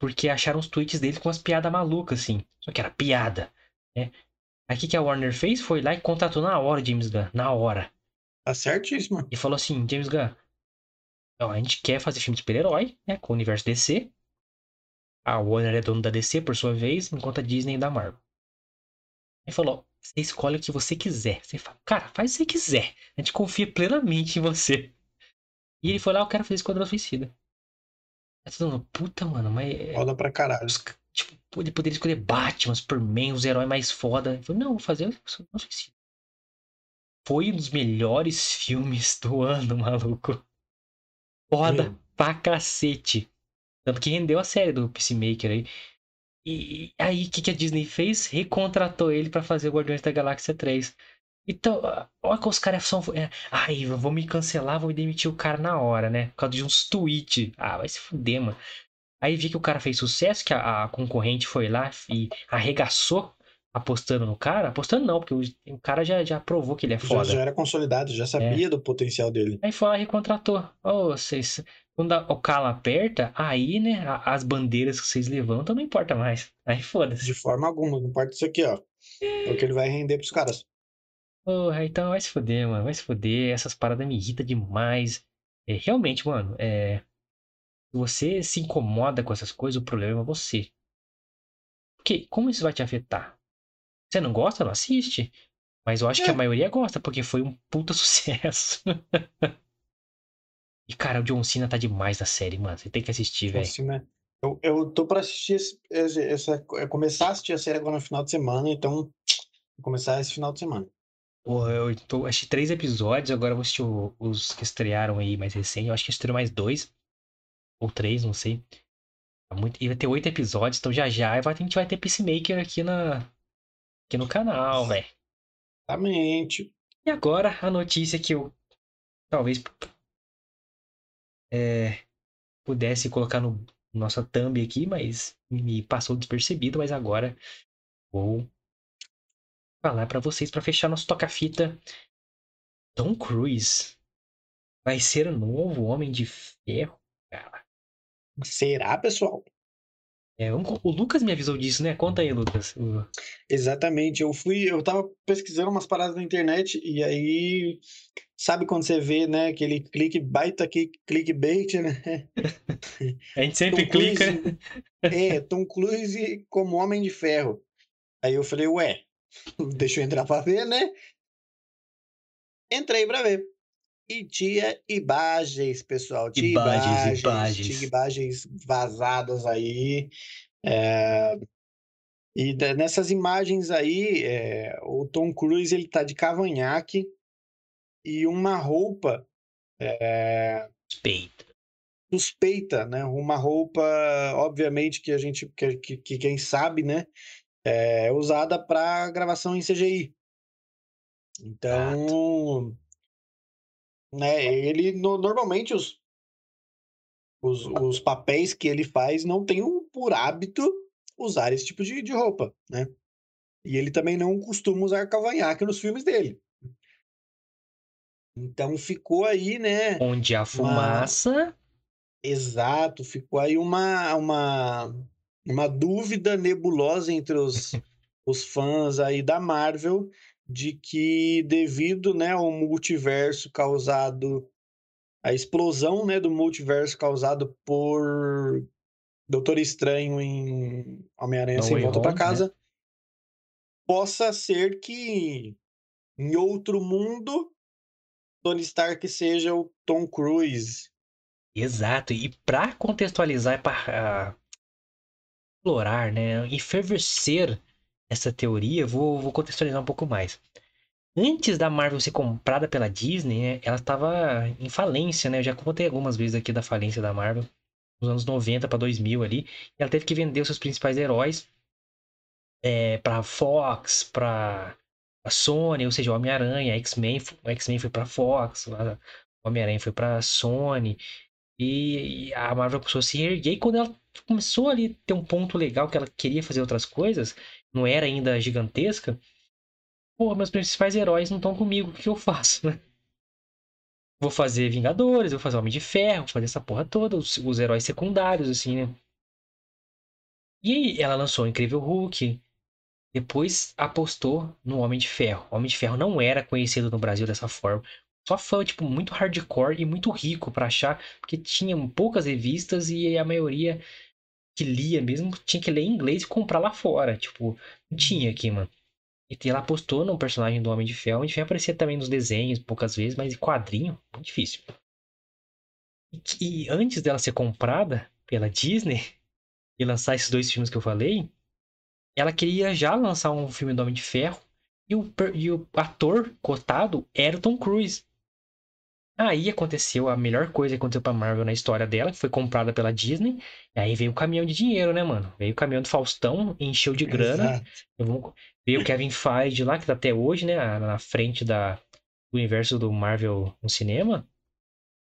porque acharam os tweets dele com umas piadas malucas, assim. Só que era piada, né? Aí o que, que a Warner fez? Foi lá e contratou na hora James Gunn, na hora. Tá certíssimo. E falou assim, James Gunn, ó, a gente quer fazer filme de super-herói, né, com o universo DC. A Warner é dono da DC, por sua vez, enquanto a Disney é da Marvel. Ele falou, você escolhe o que você quiser. Você fala, cara, faz o que você quiser. A gente confia plenamente em você. E ele foi lá, eu quero fazer Esquadrão Suicida. Aí todo mundo, puta, mano, mas... é- Foda pra caralho. os tipo, ele poderia escolher Batman, Superman, os heróis mais foda. Ele falou, não, vou fazer Suicida. Foi um dos melhores filmes do ano, maluco. Foda Meu. pra cacete. Tanto que rendeu a série do Peacemaker aí. E, e aí, o que, que a Disney fez? Recontratou ele pra fazer o Guardiões da Galáxia 3. Então, olha que os caras são. É, ai, vou me cancelar, vou me demitir o cara na hora, né? Por causa de uns tweets. Ah, vai se fuder, mano. Aí vi que o cara fez sucesso, que a, a concorrente foi lá e arregaçou apostando no cara. Apostando não, porque o, o cara já, já provou que ele é Já, foda. já era consolidado, já sabia do potencial dele. Aí foi lá e recontratou. Ô, vocês. Quando a- o calo aperta, aí, né, a- as bandeiras que vocês levantam não importa mais. Aí foda-se. De forma alguma, não importa isso aqui, ó. É o que ele vai render pros caras. Porra, então vai se fuder, mano. Vai se fuder. Essas paradas me irritam demais. É, realmente, mano, é. Se você se incomoda com essas coisas, o problema é você. Porque como isso vai te afetar? Você não gosta? Não assiste. Mas eu acho que É. a maioria gosta, porque foi um puta sucesso. e, cara, o John Cena tá demais na série, mano. Você tem que assistir, velho. Eu, eu tô pra assistir esse, essa, é começar a assistir a série agora no final de semana, então vou começar esse final de semana. Porra, eu tô, assisti três episódios, agora eu vou assistir os que estrearam aí mais recente. Eu acho que estreou mais dois. Ou três, não sei. Tá muito... E vai ter oito episódios, então já já a gente vai ter Peacemaker aqui, na... aqui no canal, velho. Exatamente. E agora a notícia que eu talvez é, pudesse colocar no nossa thumb aqui, mas me passou despercebido, mas agora vou falar pra vocês pra fechar nosso toca-fita. Tom Cruise vai ser o novo Homem de Ferro, cara. Será, pessoal? É, o Lucas me avisou disso, né? Conta aí, Lucas. Exatamente. Eu fui, eu tava pesquisando umas paradas na internet e aí, sabe quando você vê, né, aquele clique baita aqui, clickbait, né? A gente sempre Tom clica, Cruise- né? É, Tom Cruise como Homem de Ferro. Aí eu falei, ué, deixa eu entrar pra ver, né? Entrei pra ver. E tinha imagens, pessoal. Tinha Imagens, imagens, imagens. tinha imagens vazadas aí. é, E nessas imagens aí, é, o Tom Cruise ele tá de cavanhaque e uma roupa é, Respeito. suspeita, né? Uma roupa, obviamente, que a gente, que, que, que quem sabe, né? É usada para gravação em CGI. Então, né? Ele no- normalmente os, os, os papéis que ele faz não tem um, por hábito usar esse tipo de, de roupa, né? E ele também não costuma usar cavanhaque nos filmes dele. Então ficou aí, né? Onde a fumaça. Exato, ficou aí uma, uma, uma dúvida nebulosa entre os, os fãs aí da Marvel de que devido, né, ao multiverso causado, a explosão, né, do multiverso causado por Doutor Estranho em Homem-Aranha Sem Volta para né? Casa, possa ser que em outro mundo Tony Stark seja o Tom Cruise. Exato. E pra contextualizar, para explorar, né? Enfervecer essa teoria, vou, vou contextualizar um pouco mais. Antes da Marvel ser comprada pela Disney, né, ela estava em falência, né? Eu já contei algumas vezes aqui da falência da Marvel, nos anos 90 para 2000 ali. E ela teve que vender os seus principais heróis é, para Fox, para a Sony, ou seja, Homem-Aranha, X-Men, X-Men foi para Fox, Homem-Aranha foi para Sony. E a Marvel começou a se reerguer. E quando ela começou ali a ter um ponto legal que ela queria fazer outras coisas, não era ainda gigantesca. Pô, meus principais heróis não estão comigo, o que eu faço, né? Vou fazer Vingadores, vou fazer Homem de Ferro, vou fazer essa porra toda, os, os heróis secundários, assim, né? E aí ela lançou o Incrível Hulk. Depois apostou no Homem de Ferro. O Homem de Ferro não era conhecido no Brasil dessa forma. Só fã, tipo, muito hardcore e muito rico para achar, porque tinha poucas revistas e a maioria que lia mesmo tinha que ler em inglês e comprar lá fora. Tipo, não tinha aqui, mano. E ela apostou no personagem do Homem de Ferro. O Homem de Ferro aparecia também nos desenhos poucas vezes, mas em quadrinho, muito difícil. E, e antes dela ser comprada pela Disney e lançar esses dois filmes que eu falei, ela queria já lançar um filme do Homem de Ferro e o, e o ator cotado era o Tom Cruise. Aí aconteceu a melhor coisa que aconteceu pra Marvel na história dela, que foi comprada pela Disney. E aí veio o caminhão de dinheiro, né, mano? Veio o caminhão do Faustão, encheu de grana. Veio o Kevin Feige lá, que tá até hoje, né, na frente da, do universo do Marvel no cinema.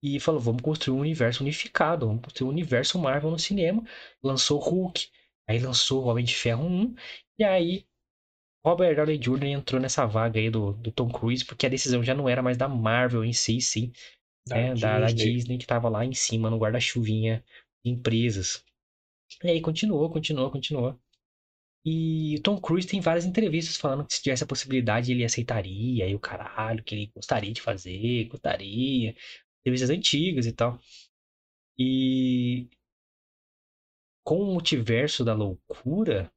E falou: vamos construir um universo unificado, vamos construir um universo Marvel no cinema. Lançou Hulk, aí lançou o Homem de Ferro 1. E aí Robert Downey Jr. entrou nessa vaga aí do, do Tom Cruise, porque a decisão já não era mais da Marvel em si, sim. Da, né? Disney. Da, da, Disney, que tava lá em cima, no guarda-chuvinha de empresas. E aí continuou, continuou, continuou. E o Tom Cruise tem várias entrevistas falando que se tivesse a possibilidade ele aceitaria, e o caralho, que ele gostaria de fazer, gostaria. Entrevistas antigas e tal. E com o multiverso da loucura,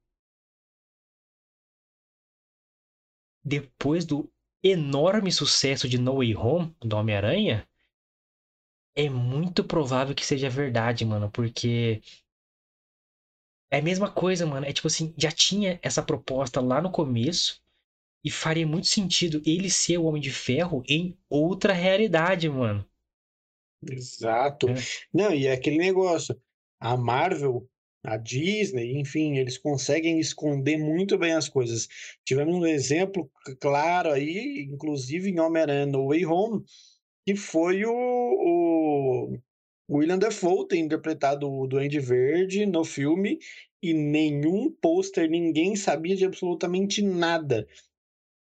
depois do enorme sucesso de No Way Home, do Homem-Aranha, é muito provável que seja verdade, mano, porque é a mesma coisa, mano. É tipo assim, já tinha essa proposta lá no começo e faria muito sentido ele ser o Homem de Ferro em outra realidade, mano. Exato. É. Não, e é aquele negócio. A Marvel a Disney, enfim, eles conseguem esconder muito bem as coisas. Tivemos um exemplo claro aí, inclusive em Homem-Aranha No Way Home, que foi o, o William Dafoe ter interpretado o Duende Verde no filme e nenhum pôster, ninguém sabia de absolutamente nada.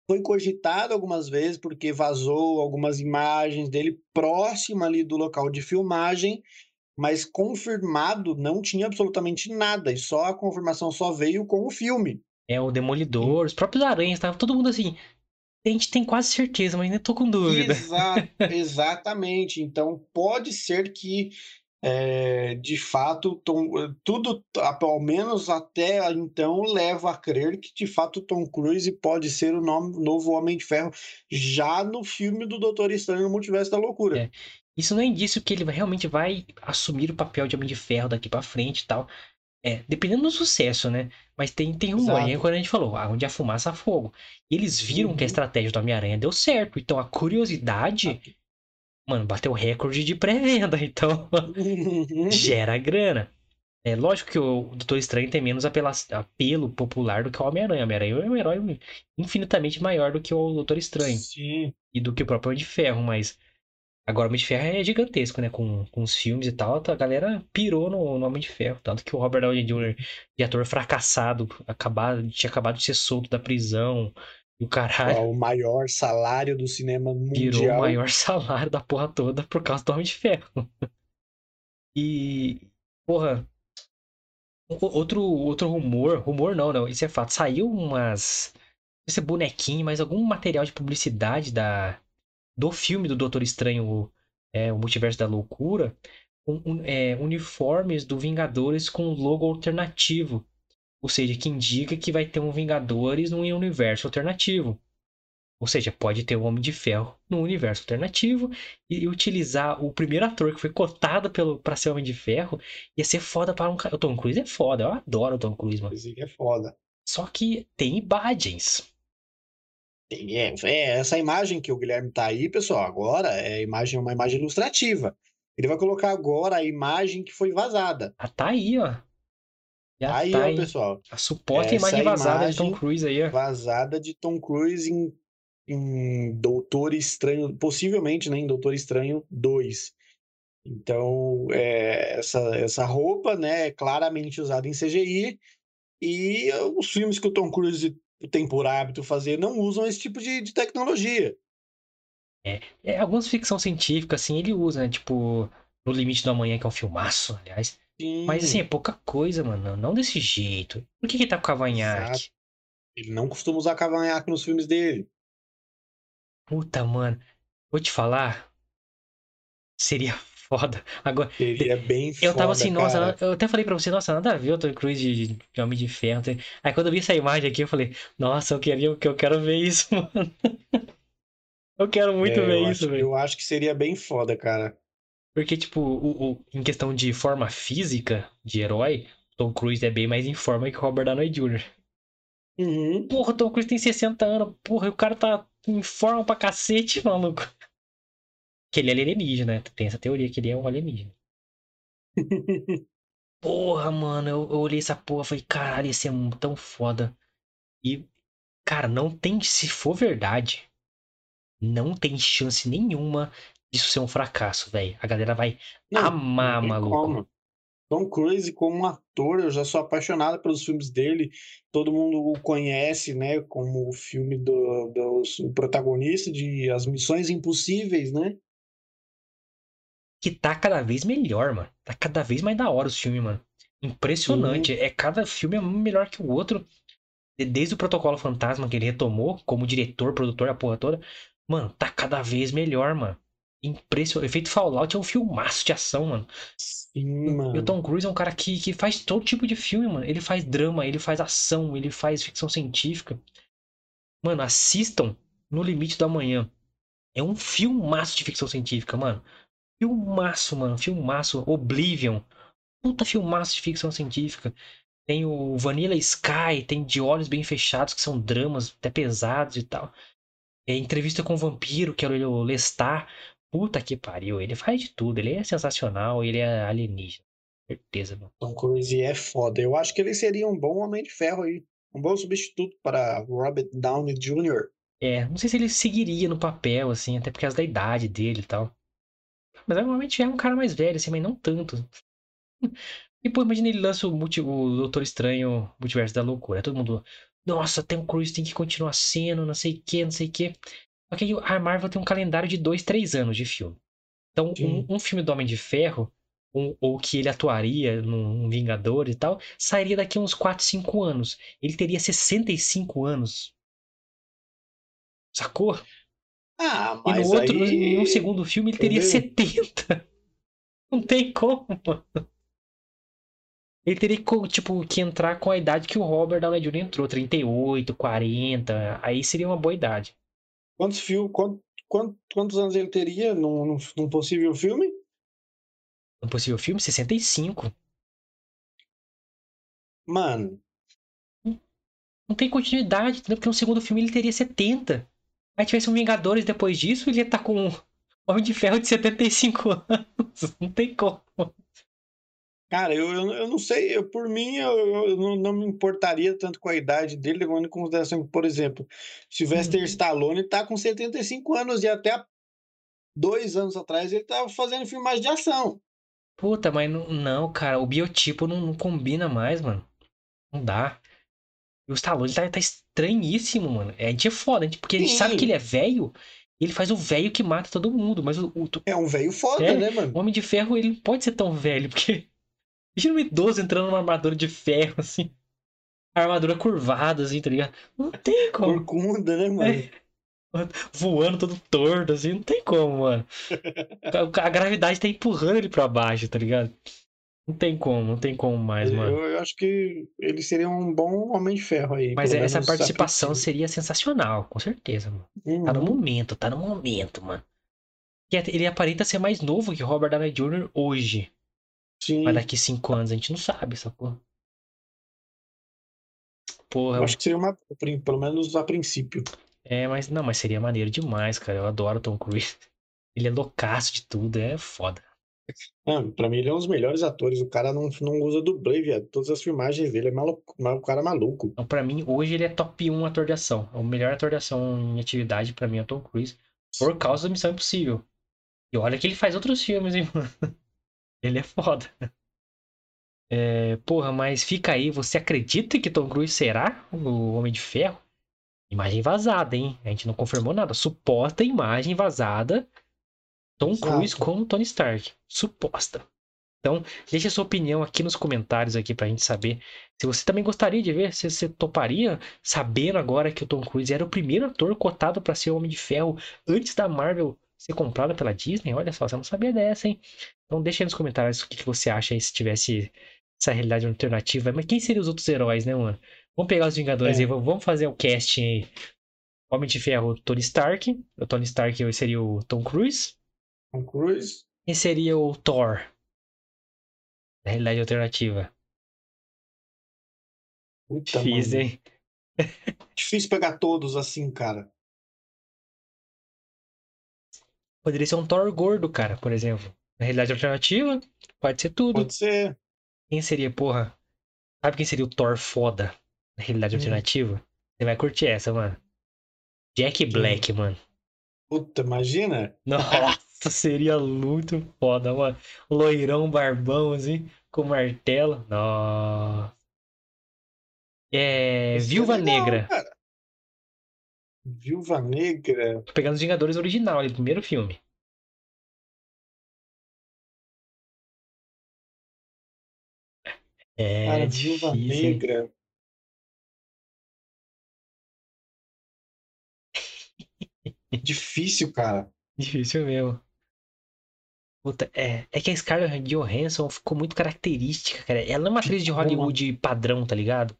Foi cogitado algumas vezes porque vazou algumas imagens dele próximo ali do local de filmagem, mas confirmado não tinha absolutamente nada, e só a confirmação só veio com o filme. É, o Demolidor, os próprios aranhas, tava todo mundo assim. A gente tem quase certeza, mas ainda tô com dúvida. Exa exatamente. Então pode ser que é, de fato Tom, tudo, ao menos até então, leva a crer que de fato Tom Cruise pode ser o nome, novo Homem de Ferro já no filme do Doutor Estranho no Multiverso da Loucura. É. Isso não é indício que ele realmente vai assumir o papel de Homem de Ferro daqui para frente e tal. É, dependendo do sucesso, né? Mas tem, tem rumor, aí quando a gente falou, ah, onde a fumaça, fogo. E eles viram uhum. que a uhum. estratégia do Homem-Aranha deu certo. Então a curiosidade, mano, bateu recorde de pré-venda. Então gera grana. É lógico que o Doutor Estranho tem menos apela, apelo popular do que o Homem-Aranha. O Homem-Aranha é um herói infinitamente maior do que o Doutor Estranho. Sim. E do que o próprio Homem de Ferro, mas Agora, o Homem de Ferro é gigantesco, né? Com, com os filmes e tal, a galera pirou no, no Homem de Ferro. Tanto que o Robert Downey Jr., de ator fracassado, acabado, tinha acabado de ser solto da prisão. E o caralho. o maior salário do cinema mundial. Virou o maior salário da porra toda por causa do Homem de Ferro. e. Porra. Outro, outro rumor. Rumor não, não. Isso é fato. Saiu umas. Não sei se é bonequinho, mas algum material de publicidade da do filme do Doutor Estranho, é, o Multiverso da Loucura, um, um, é, uniformes do Vingadores com logo alternativo. Ou seja, que indica que vai ter um Vingadores num universo alternativo. Ou seja, pode ter um Homem de Ferro no universo alternativo e utilizar o primeiro ator que foi cotado pelo para ser Homem de Ferro ia ser foda para um cara. O Tom Cruise é foda, eu adoro o Tom Cruise, mano. Esse é foda. Só que tem imagens. É, é, essa imagem que o Guilherme tá aí, pessoal, agora é imagem, uma imagem ilustrativa. Ele vai colocar agora a imagem que foi vazada. Ah, tá aí, ó. Já aí, tá ó, aí. pessoal. A suposta imagem vazada imagem de Tom Cruise aí, ó. Vazada de Tom Cruise em, em Doutor Estranho, possivelmente, né, em Doutor Estranho 2. Então, é, essa, essa roupa, né, é claramente usada em CGI. E os filmes que o Tom Cruise tem por hábito fazer não usam esse tipo de, de tecnologia. É, é, algumas ficção científica, assim, ele usa, né? Tipo, No Limite do Amanhã, que é um filmaço, aliás. Sim, Mas assim, é pouca coisa, mano. Não desse jeito. Por que que tá com cavanhaque? Exato. ele não costuma usar cavanhaque nos filmes dele. Puta, mano. Vou te falar. Seria foda. Agora, Ele é bem eu tava foda, assim, nossa, cara. eu até falei pra você, nossa, nada a ver o Tom Cruise de, de Homem de Ferro. Aí quando eu vi essa imagem aqui, eu falei, nossa, eu queria, eu quero ver isso, mano. Eu quero muito É, ver eu isso, acho, velho. eu acho que seria bem foda, cara. Porque, tipo, o, o- em questão de forma física de herói, Tom Cruise é bem mais em forma que Robert Downey Jr. Uhum. Porra, o Tom Cruise tem 60 anos. Porra, e o cara tá em forma pra cacete, maluco. Que ele é alienígena, né? Tem essa teoria que ele é um alienígena. Porra, mano, eu, eu olhei essa porra e falei, caralho, esse é tão foda. E, cara, não tem, se for verdade, não tem chance nenhuma disso ser um fracasso, velho. A galera vai Não, amar, não maluco. como. Tom Cruise, como ator, eu já sou apaixonado pelos filmes dele. Todo mundo o conhece, né? Como o filme do, do o protagonista de As Missões Impossíveis, né? Que tá cada vez melhor, mano. Tá cada vez mais da hora os filmes, mano. Impressionante. É cada filme é melhor que o outro. De- Desde o Protocolo Fantasma que ele retomou, como diretor, produtor, a porra toda. Mano, tá cada vez melhor, mano. Impressionante. O efeito Fallout é um filmaço de ação, mano. Sim, E o mano. Tom Cruise é um cara que, que faz todo tipo de filme, mano. Ele faz drama, ele faz ação, ele faz ficção científica. Mano, assistam No Limite do Amanhã. É um filmaço de ficção científica, mano. Filmaço, mano. Filmaço. Oblivion. Puta filmaço de ficção científica. Tem o Vanilla Sky, tem De Olhos Bem Fechados, que são dramas até pesados e tal. É Entrevista com o Vampiro, que era o Lestat. Puta que pariu. Ele faz de tudo. Ele é sensacional. Ele é alienígena. Certeza, mano. Tom Cruise é foda. Eu acho que ele seria um bom Homem de Ferro aí. Um bom substituto para Robert Downey Jr. É, não sei se ele seguiria no papel, assim, até por causa da idade dele e tal. Mas normalmente é um cara mais velho, assim, mas não tanto. E, pô, imagina ele lança o, multi, o Doutor Estranho Multiverso da Loucura. Todo mundo, nossa, Tom Cruise tem que continuar sendo, não sei o que, não sei o que. Só que a Marvel tem um calendário de dois, três anos de filme. Então, um, um filme do Homem de Ferro, um- ou que ele atuaria num Vingador e tal, sairia daqui a uns 4, 5 anos. Ele teria 65 anos. Sacou? Ah, E no mas outro, aí... no segundo filme, ele teria Entendeu? 70. Não tem como, mano. Ele teria que, tipo, que entrar com a idade que o Robert Downey Jr. entrou, 38, 40. Aí seria uma boa idade. Quantos, fil... Quant... Quant... Quantos anos ele teria num, num- num possível filme? No possível filme, 65. Mano, Não tem continuidade, entendeu? Porque no segundo filme ele teria 70. Aí tivesse um Vingadores depois disso, ele ia estar com um Homem de Ferro de 75 anos. Não tem como. cara, eu, eu, eu não sei. Eu, por mim, eu, eu- não, não me importaria tanto com a idade dele, levando em consideração que, por exemplo, Sylvester Uhum. Stallone tá com 75 anos e até dois anos atrás ele tava fazendo filmagem de ação. Puta, mas não, não, cara, o biotipo não, não combina mais, mano. Não dá. E o Stallone tá, tá estranhíssimo, mano. É, a gente é foda, a gente- porque a gente sabe Sim. que ele é velho, e ele faz o velho que mata todo mundo. Mas o, o- É um velho foda, É. né, mano? o Homem de Ferro, ele não pode ser tão velho, porque. Imagina um idoso entrando numa armadura de ferro, assim. A armadura curvada, assim, tá ligado? Não tem como. Corcunda, né, mano? Voando todo torto, assim, não tem como, mano. A, a gravidade tá empurrando ele pra baixo, tá ligado? Não tem como, não tem como mais, mano. Eu, eu acho que ele seria um bom Homem de Ferro aí. Mas essa participação seria sensacional, com certeza, mano. Tá no Uhum. momento, tá no momento, mano. Que Ele aparenta ser mais novo que Robert Downey Jr. hoje. Sim. Mas daqui cinco anos a gente não sabe, sacou? Porra, Eu acho que seria uma. Pelo menos a princípio. é, mas não, mas seria maneiro demais, cara. Eu adoro Tom Cruise. Ele é loucaço de tudo, é foda. Pra mim ele é um dos melhores atores. O cara não, não usa dublê, viado. Todas as filmagens dele é maluco. O cara é maluco. Então, pra mim, hoje ele é top 1 ator de ação. O melhor ator de ação em atividade, pra mim, é o Tom Cruise. Por causa da Missão Impossível. E olha que ele faz outros filmes, hein, mano. Ele é foda. É, porra, mas fica aí. Você acredita que Tom Cruise será o Homem de Ferro? Imagem vazada, hein? A gente não confirmou nada. Suposta imagem vazada. Tom Exato. Cruise como Tony Stark. Suposta. Então, deixe a sua opinião aqui nos comentários aqui pra gente saber se você também gostaria de ver, se você toparia, sabendo agora que o Tom Cruise era o primeiro ator cotado para ser o Homem de Ferro antes da Marvel ser comprada pela Disney. Olha só, você não sabia dessa, hein? Então deixa aí nos comentários o que, que você acha aí se tivesse essa realidade alternativa. Mas quem seriam os outros heróis, né, mano? Vamos pegar os Vingadores É. aí, vamos fazer o casting aí. Homem de Ferro, Tony Stark. O Tony Stark seria o Tom Cruise. Tom Cruise. Quem seria o Thor? Na realidade alternativa. Puta, Difícil, mano. hein? Difícil pegar todos assim, cara. Poderia ser um Thor gordo, cara, por exemplo. Na realidade alternativa, pode ser tudo. Pode ser. Quem seria, porra? Sabe quem seria o Thor foda? Na realidade Hum. alternativa? Você vai curtir essa, mano. Jack Black, mano. Puta, imagina. Nossa, seria muito foda, mano. Loirão, barbão, assim, com martelo. Nossa. É. Isso é Viúva legal, Negra. cara. Viúva Negra. Tô pegando os Vingadores original ali, primeiro filme. É Cara, Viúva difícil, hein? Negra. Difícil, cara. Difícil mesmo. Puta, é, é que a Scarlett Johansson ficou muito característica, cara. Ela não é uma atriz de Hollywood padrão, tá ligado?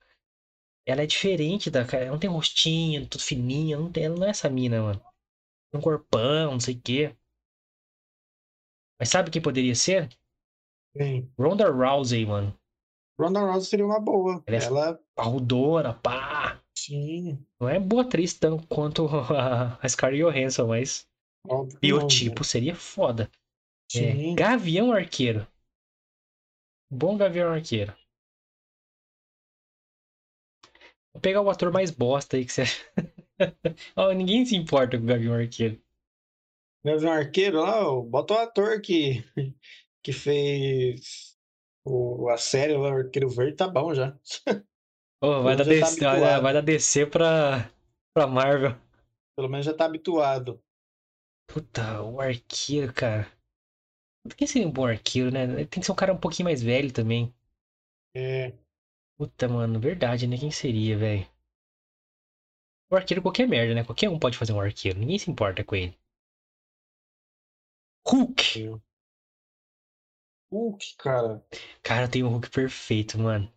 Ela é diferente da cara. Ela não tem rostinho, tudo fininha. Não tem, ela não é essa mina, mano. Tem um corpão, não sei o quê. Mas sabe quem poderia ser? Bem, Ronda Rousey, mano. Ronda Rousey seria uma boa. Ela é- Ela, Parrudona, pá. sim, Não é boa atriz tanto quanto a a Scarlett Johansson, mas óbvio que não, biotipo seria foda. É. Gavião Arqueiro. Bom Gavião Arqueiro. Vou pegar o ator mais bosta aí que você. Ó, ninguém se importa com o Gavião Arqueiro. Gavião Arqueiro lá, bota o ator que, que fez o, a série lá, o Arqueiro Verde, tá bom já. Ó, vai, dar já tá DC, vai, habituado. vai dar DC pra, pra Marvel. Pelo menos já tá habituado. Puta, o arqueiro, cara. Quem seria um bom arqueiro, né? Tem que ser um cara um pouquinho mais velho também. É, Puta, mano, verdade, né? Quem seria, velho? O arqueiro qualquer merda, né? Qualquer um pode fazer um arqueiro. Ninguém se importa com ele. Hulk! Hulk, cara. Cara, tem um Hulk perfeito, mano.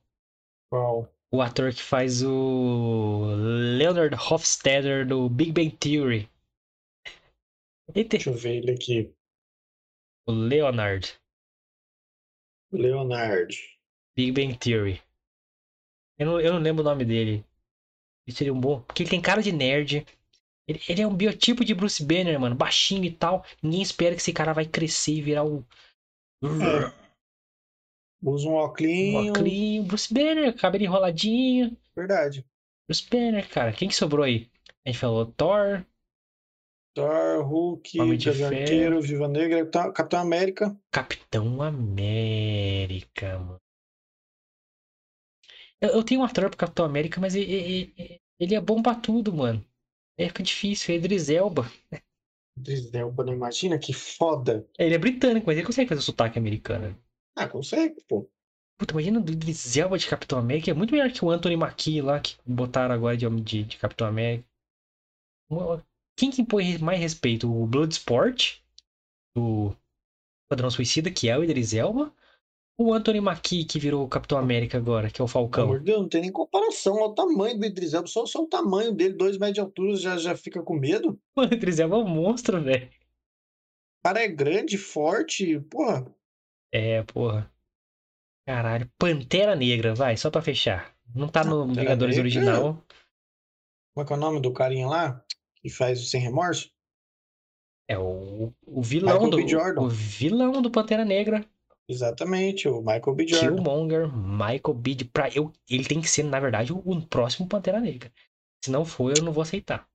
Qual? O ator que faz o Leonard Hofstadter do Big Bang Theory. Ele tem Deixa eu ver ele aqui. O Leonard, Leonard. Big Bang Theory. Eu não, eu não lembro o nome dele. Ele seria um bom. Porque ele tem cara de nerd. Ele, ele é um biotipo de Bruce Banner, mano. Baixinho e tal. Ninguém espera que esse cara vai crescer e virar um. Usa um Um óculos. óculos. Bruce Banner, cabelo enroladinho. Verdade. Bruce Banner, cara. Quem que sobrou aí? A gente falou Thor. Thor, Hulk, Homem de. Arqueiro, Viva Negra, Capitão, América. Capitão América, mano. Eu, eu tenho um ator pro Capitão América, mas ele, ele, ele é bom pra tudo, mano. Aí fica difícil. É Idris Elba. Idris Elba, não imagina que foda. Ele é britânico, mas ele consegue fazer o sotaque americano. Ah, consegue, pô. Puta, imagina o Idris Elba de Capitão América. É muito melhor que o Anthony Mackie lá, que botaram agora de, de, de Capitão América. Uma- Quem que impõe mais respeito? O Bloodsport? O Padrão Suicida, que é o Idris Elba? Ou o Anthony Mackie, que virou o Capitão América agora, que é o Falcão? Deus, não tem nem comparação ao tamanho do Idris Elba. Só, só o tamanho dele, dois metros de altura, já, já fica com medo. O Idris Elba é um monstro, velho. O cara é grande, forte, porra. É, porra. Caralho. Pantera Negra, vai, só pra fechar. Não tá no Pantera Vingadores Negra? original. Como é que é o nome do carinha lá? Que faz o Sem Remorso? É o, o vilão Michael do. O vilão do Pantera Negra. Exatamente, o Michael B. Jordan. Killmonger, Michael B. Pra eu, ele tem que ser, na verdade, o, o próximo Pantera Negra. Se não for, eu não vou aceitar.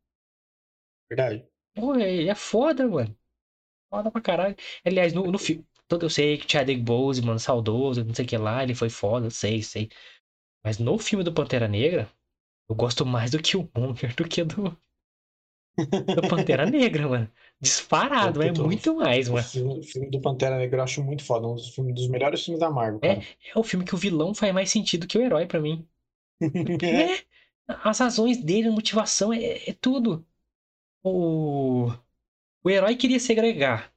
Verdade. Pô, ele é foda, mano. Foda pra caralho. Aliás, no, no filme. Todo eu sei que Chadwick Boseman, saudoso, não sei o que lá, ele foi foda, sei, sei. Mas no filme do Pantera Negra, eu gosto mais do Killmonger do que do, do Pantera Negra, mano. Disparado, é Puta, muito mais, O mano. filme, o filme do Pantera Negra eu acho muito foda. Um dos, filmes, dos melhores filmes da Marvel, É, cara. é o filme que o vilão faz mais sentido que o herói pra mim. É. É, as razões dele, a motivação, é, é tudo. O, o herói queria segregar.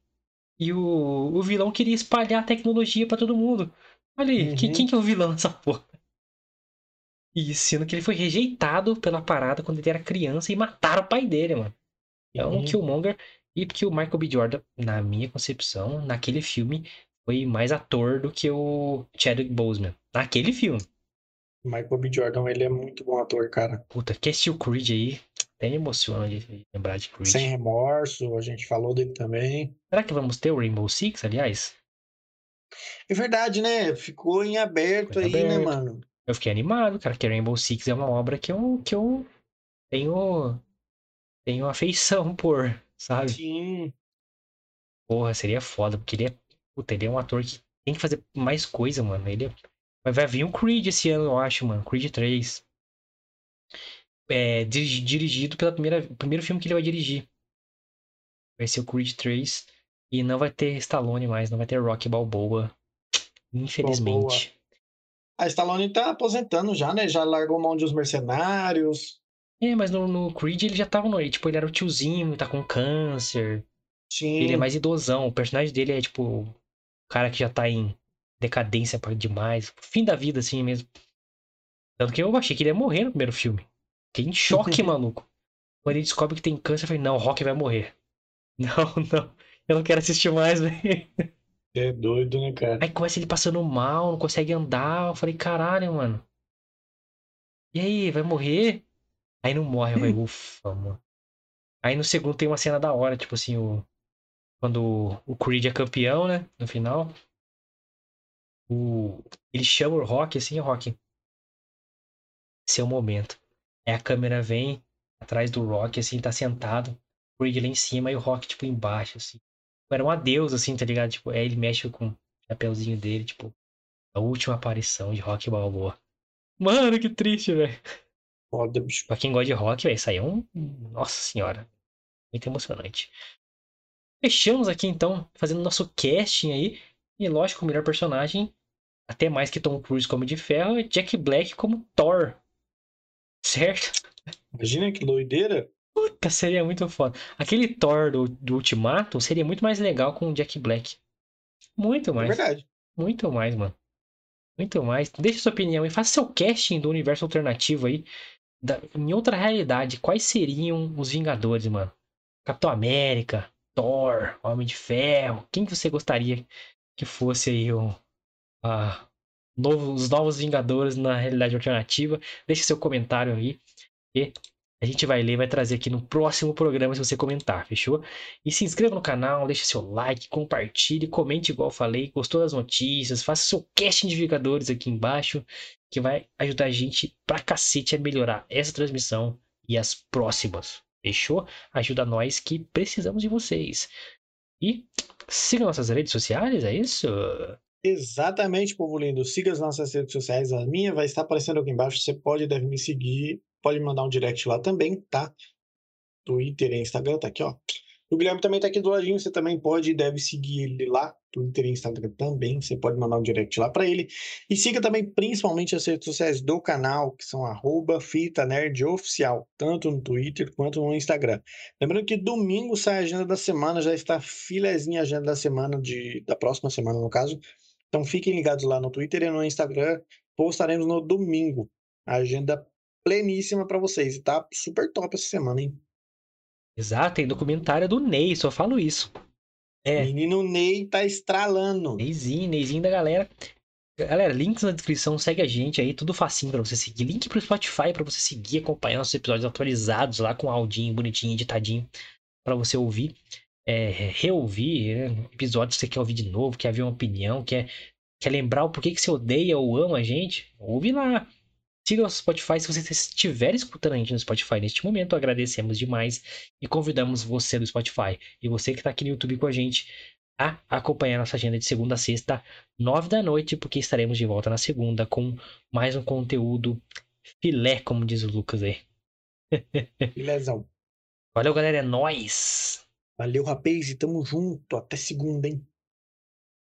E o, o vilão queria espalhar a tecnologia pra todo mundo. Olha aí, Uhum. quem que é o vilão nessa porra? E sendo que ele foi rejeitado pela parada quando ele era criança e mataram o pai dele, mano. É um Uhum. Killmonger. E porque o Michael B. Jordan, na minha concepção, naquele filme, foi mais ator do que o Chadwick Boseman. Naquele filme. Michael B. Jordan, ele é muito bom ator, cara. Puta, que assistiu Creed aí, até emociona de lembrar de Creed. Sem remorso, a gente falou dele também. Será que vamos ter o Rainbow Six, aliás? É verdade, né? Ficou em aberto Ficou aí, né, aberto. mano? Eu fiquei animado, cara, que Rainbow Six é uma obra que eu, que eu tenho, tenho afeição por, sabe? Sim. Porra, seria foda, porque ele é, puta, ele é um ator que tem que fazer mais coisa, mano. Ele é- vai vir o Creed esse ano, eu acho, mano. Creed 3. É, dirigi- dirigido pela primeira, primeiro filme que ele vai dirigir. Vai ser o Creed 3. E não vai ter Stallone mais, não vai ter Rock Balboa. Infelizmente. A Stallone tá aposentando já, né? Já largou mão de os mercenários. É, mas no, no Creed ele já tava no. Tipo, ele era o tiozinho, tá com câncer. Sim. Ele é mais idosão. O personagem dele é, tipo, o cara que já tá em decadência demais. Fim da vida, assim mesmo. Tanto que eu achei que ele ia morrer no primeiro filme. Fiquei em choque, maluco. Quando ele descobre que tem câncer, eu falei, não, o Rock vai morrer. Não, não. Eu não quero assistir mais, velho. É doido, né, cara? Aí começa ele passando mal, não consegue andar. Eu falei, caralho, mano. E aí, vai morrer? Aí não morre, eu falei, ufa, mano. Aí no segundo tem uma cena da hora, tipo assim, o. Quando o Creed é campeão, né? No final. O... Ele chama o Rock assim, o Rock. Seu momento. Aí a câmera vem atrás do Rock, assim, tá sentado. O Creed lá em cima e o Rock, tipo, embaixo, assim. Era um adeus, assim, tá ligado? Tipo, aí ele mexe com o chapeuzinho dele, tipo. A última aparição de Rock Balboa. Mano, que triste, velho. Foda, bicho. Pra quem gosta de rock, velho, isso aí é um. Nossa senhora. Muito emocionante. Fechamos aqui então, fazendo nosso casting aí. E lógico, o melhor personagem, até mais que Tom Cruise como de ferro, é Jack Black como Thor. Certo? Imagina que doideira. Puta, seria muito foda. Aquele Thor do, do Ultimato seria muito mais legal com o Jack Black. Muito É mais. verdade. Muito mais, mano. Muito mais. Deixa sua opinião e faça seu casting do universo alternativo aí. Da- em outra realidade, quais seriam os Vingadores, mano? Capitão América, Thor, Homem de Ferro. Quem que você gostaria que fosse aí o, a, novo- os novos Vingadores na realidade alternativa? Deixe seu comentário aí. E a gente vai ler, vai trazer aqui no próximo programa se você comentar, fechou? E se inscreva no canal, deixe seu like, compartilhe, comente igual eu falei, gostou das notícias, faça seu casting de Vingadores aqui embaixo, que vai ajudar a gente pra cacete a melhorar essa transmissão e as próximas, fechou? Ajuda nós que precisamos de vocês. E siga nossas redes sociais, é isso? Exatamente, povo lindo. Siga as nossas redes sociais. A minha vai estar aparecendo aqui embaixo. Você pode deve me seguir. Pode me mandar um direct lá também, tá? Twitter e Instagram, tá aqui, ó. O Guilherme também tá aqui do ladinho. Você também pode e deve seguir ele lá. Twitter e Instagram também. Você pode mandar um direct lá para ele. E siga também principalmente as redes sociais do canal, que são arroba Fita Nerd Oficial, tanto no Twitter quanto no Instagram. Lembrando que domingo sai a agenda da semana, já está filezinha a agenda da semana, de, da próxima semana, no caso. Então fiquem ligados lá no Twitter e no Instagram. Postaremos no domingo. A agenda pleníssima para vocês. E tá super top essa semana, hein? Exato, tem documentário do Ney, só falo isso. É, Menino Ney tá estralando. Neyzinho, Neyzinho da galera. Galera, links na descrição, segue a gente aí, tudo facinho pra você seguir. Link pro Spotify pra você seguir, acompanhar nossos episódios atualizados lá com áudinho bonitinho, editadinho, pra você ouvir, é, reouvir, né? episódios que você quer ouvir de novo, quer ver uma opinião, quer, quer lembrar o porquê que você odeia ou ama a gente, ouve lá. Siga o Spotify se você estiver escutando a gente no Spotify neste momento, agradecemos demais e convidamos você do Spotify e você que está aqui no YouTube com a gente a acompanhar nossa agenda de segunda a sexta, nove da noite, porque estaremos de volta na segunda com mais um conteúdo filé, como diz o Lucas aí. Belezão. Valeu, galera, é nóis! Valeu, rapaz, e tamo junto. Até segunda, hein?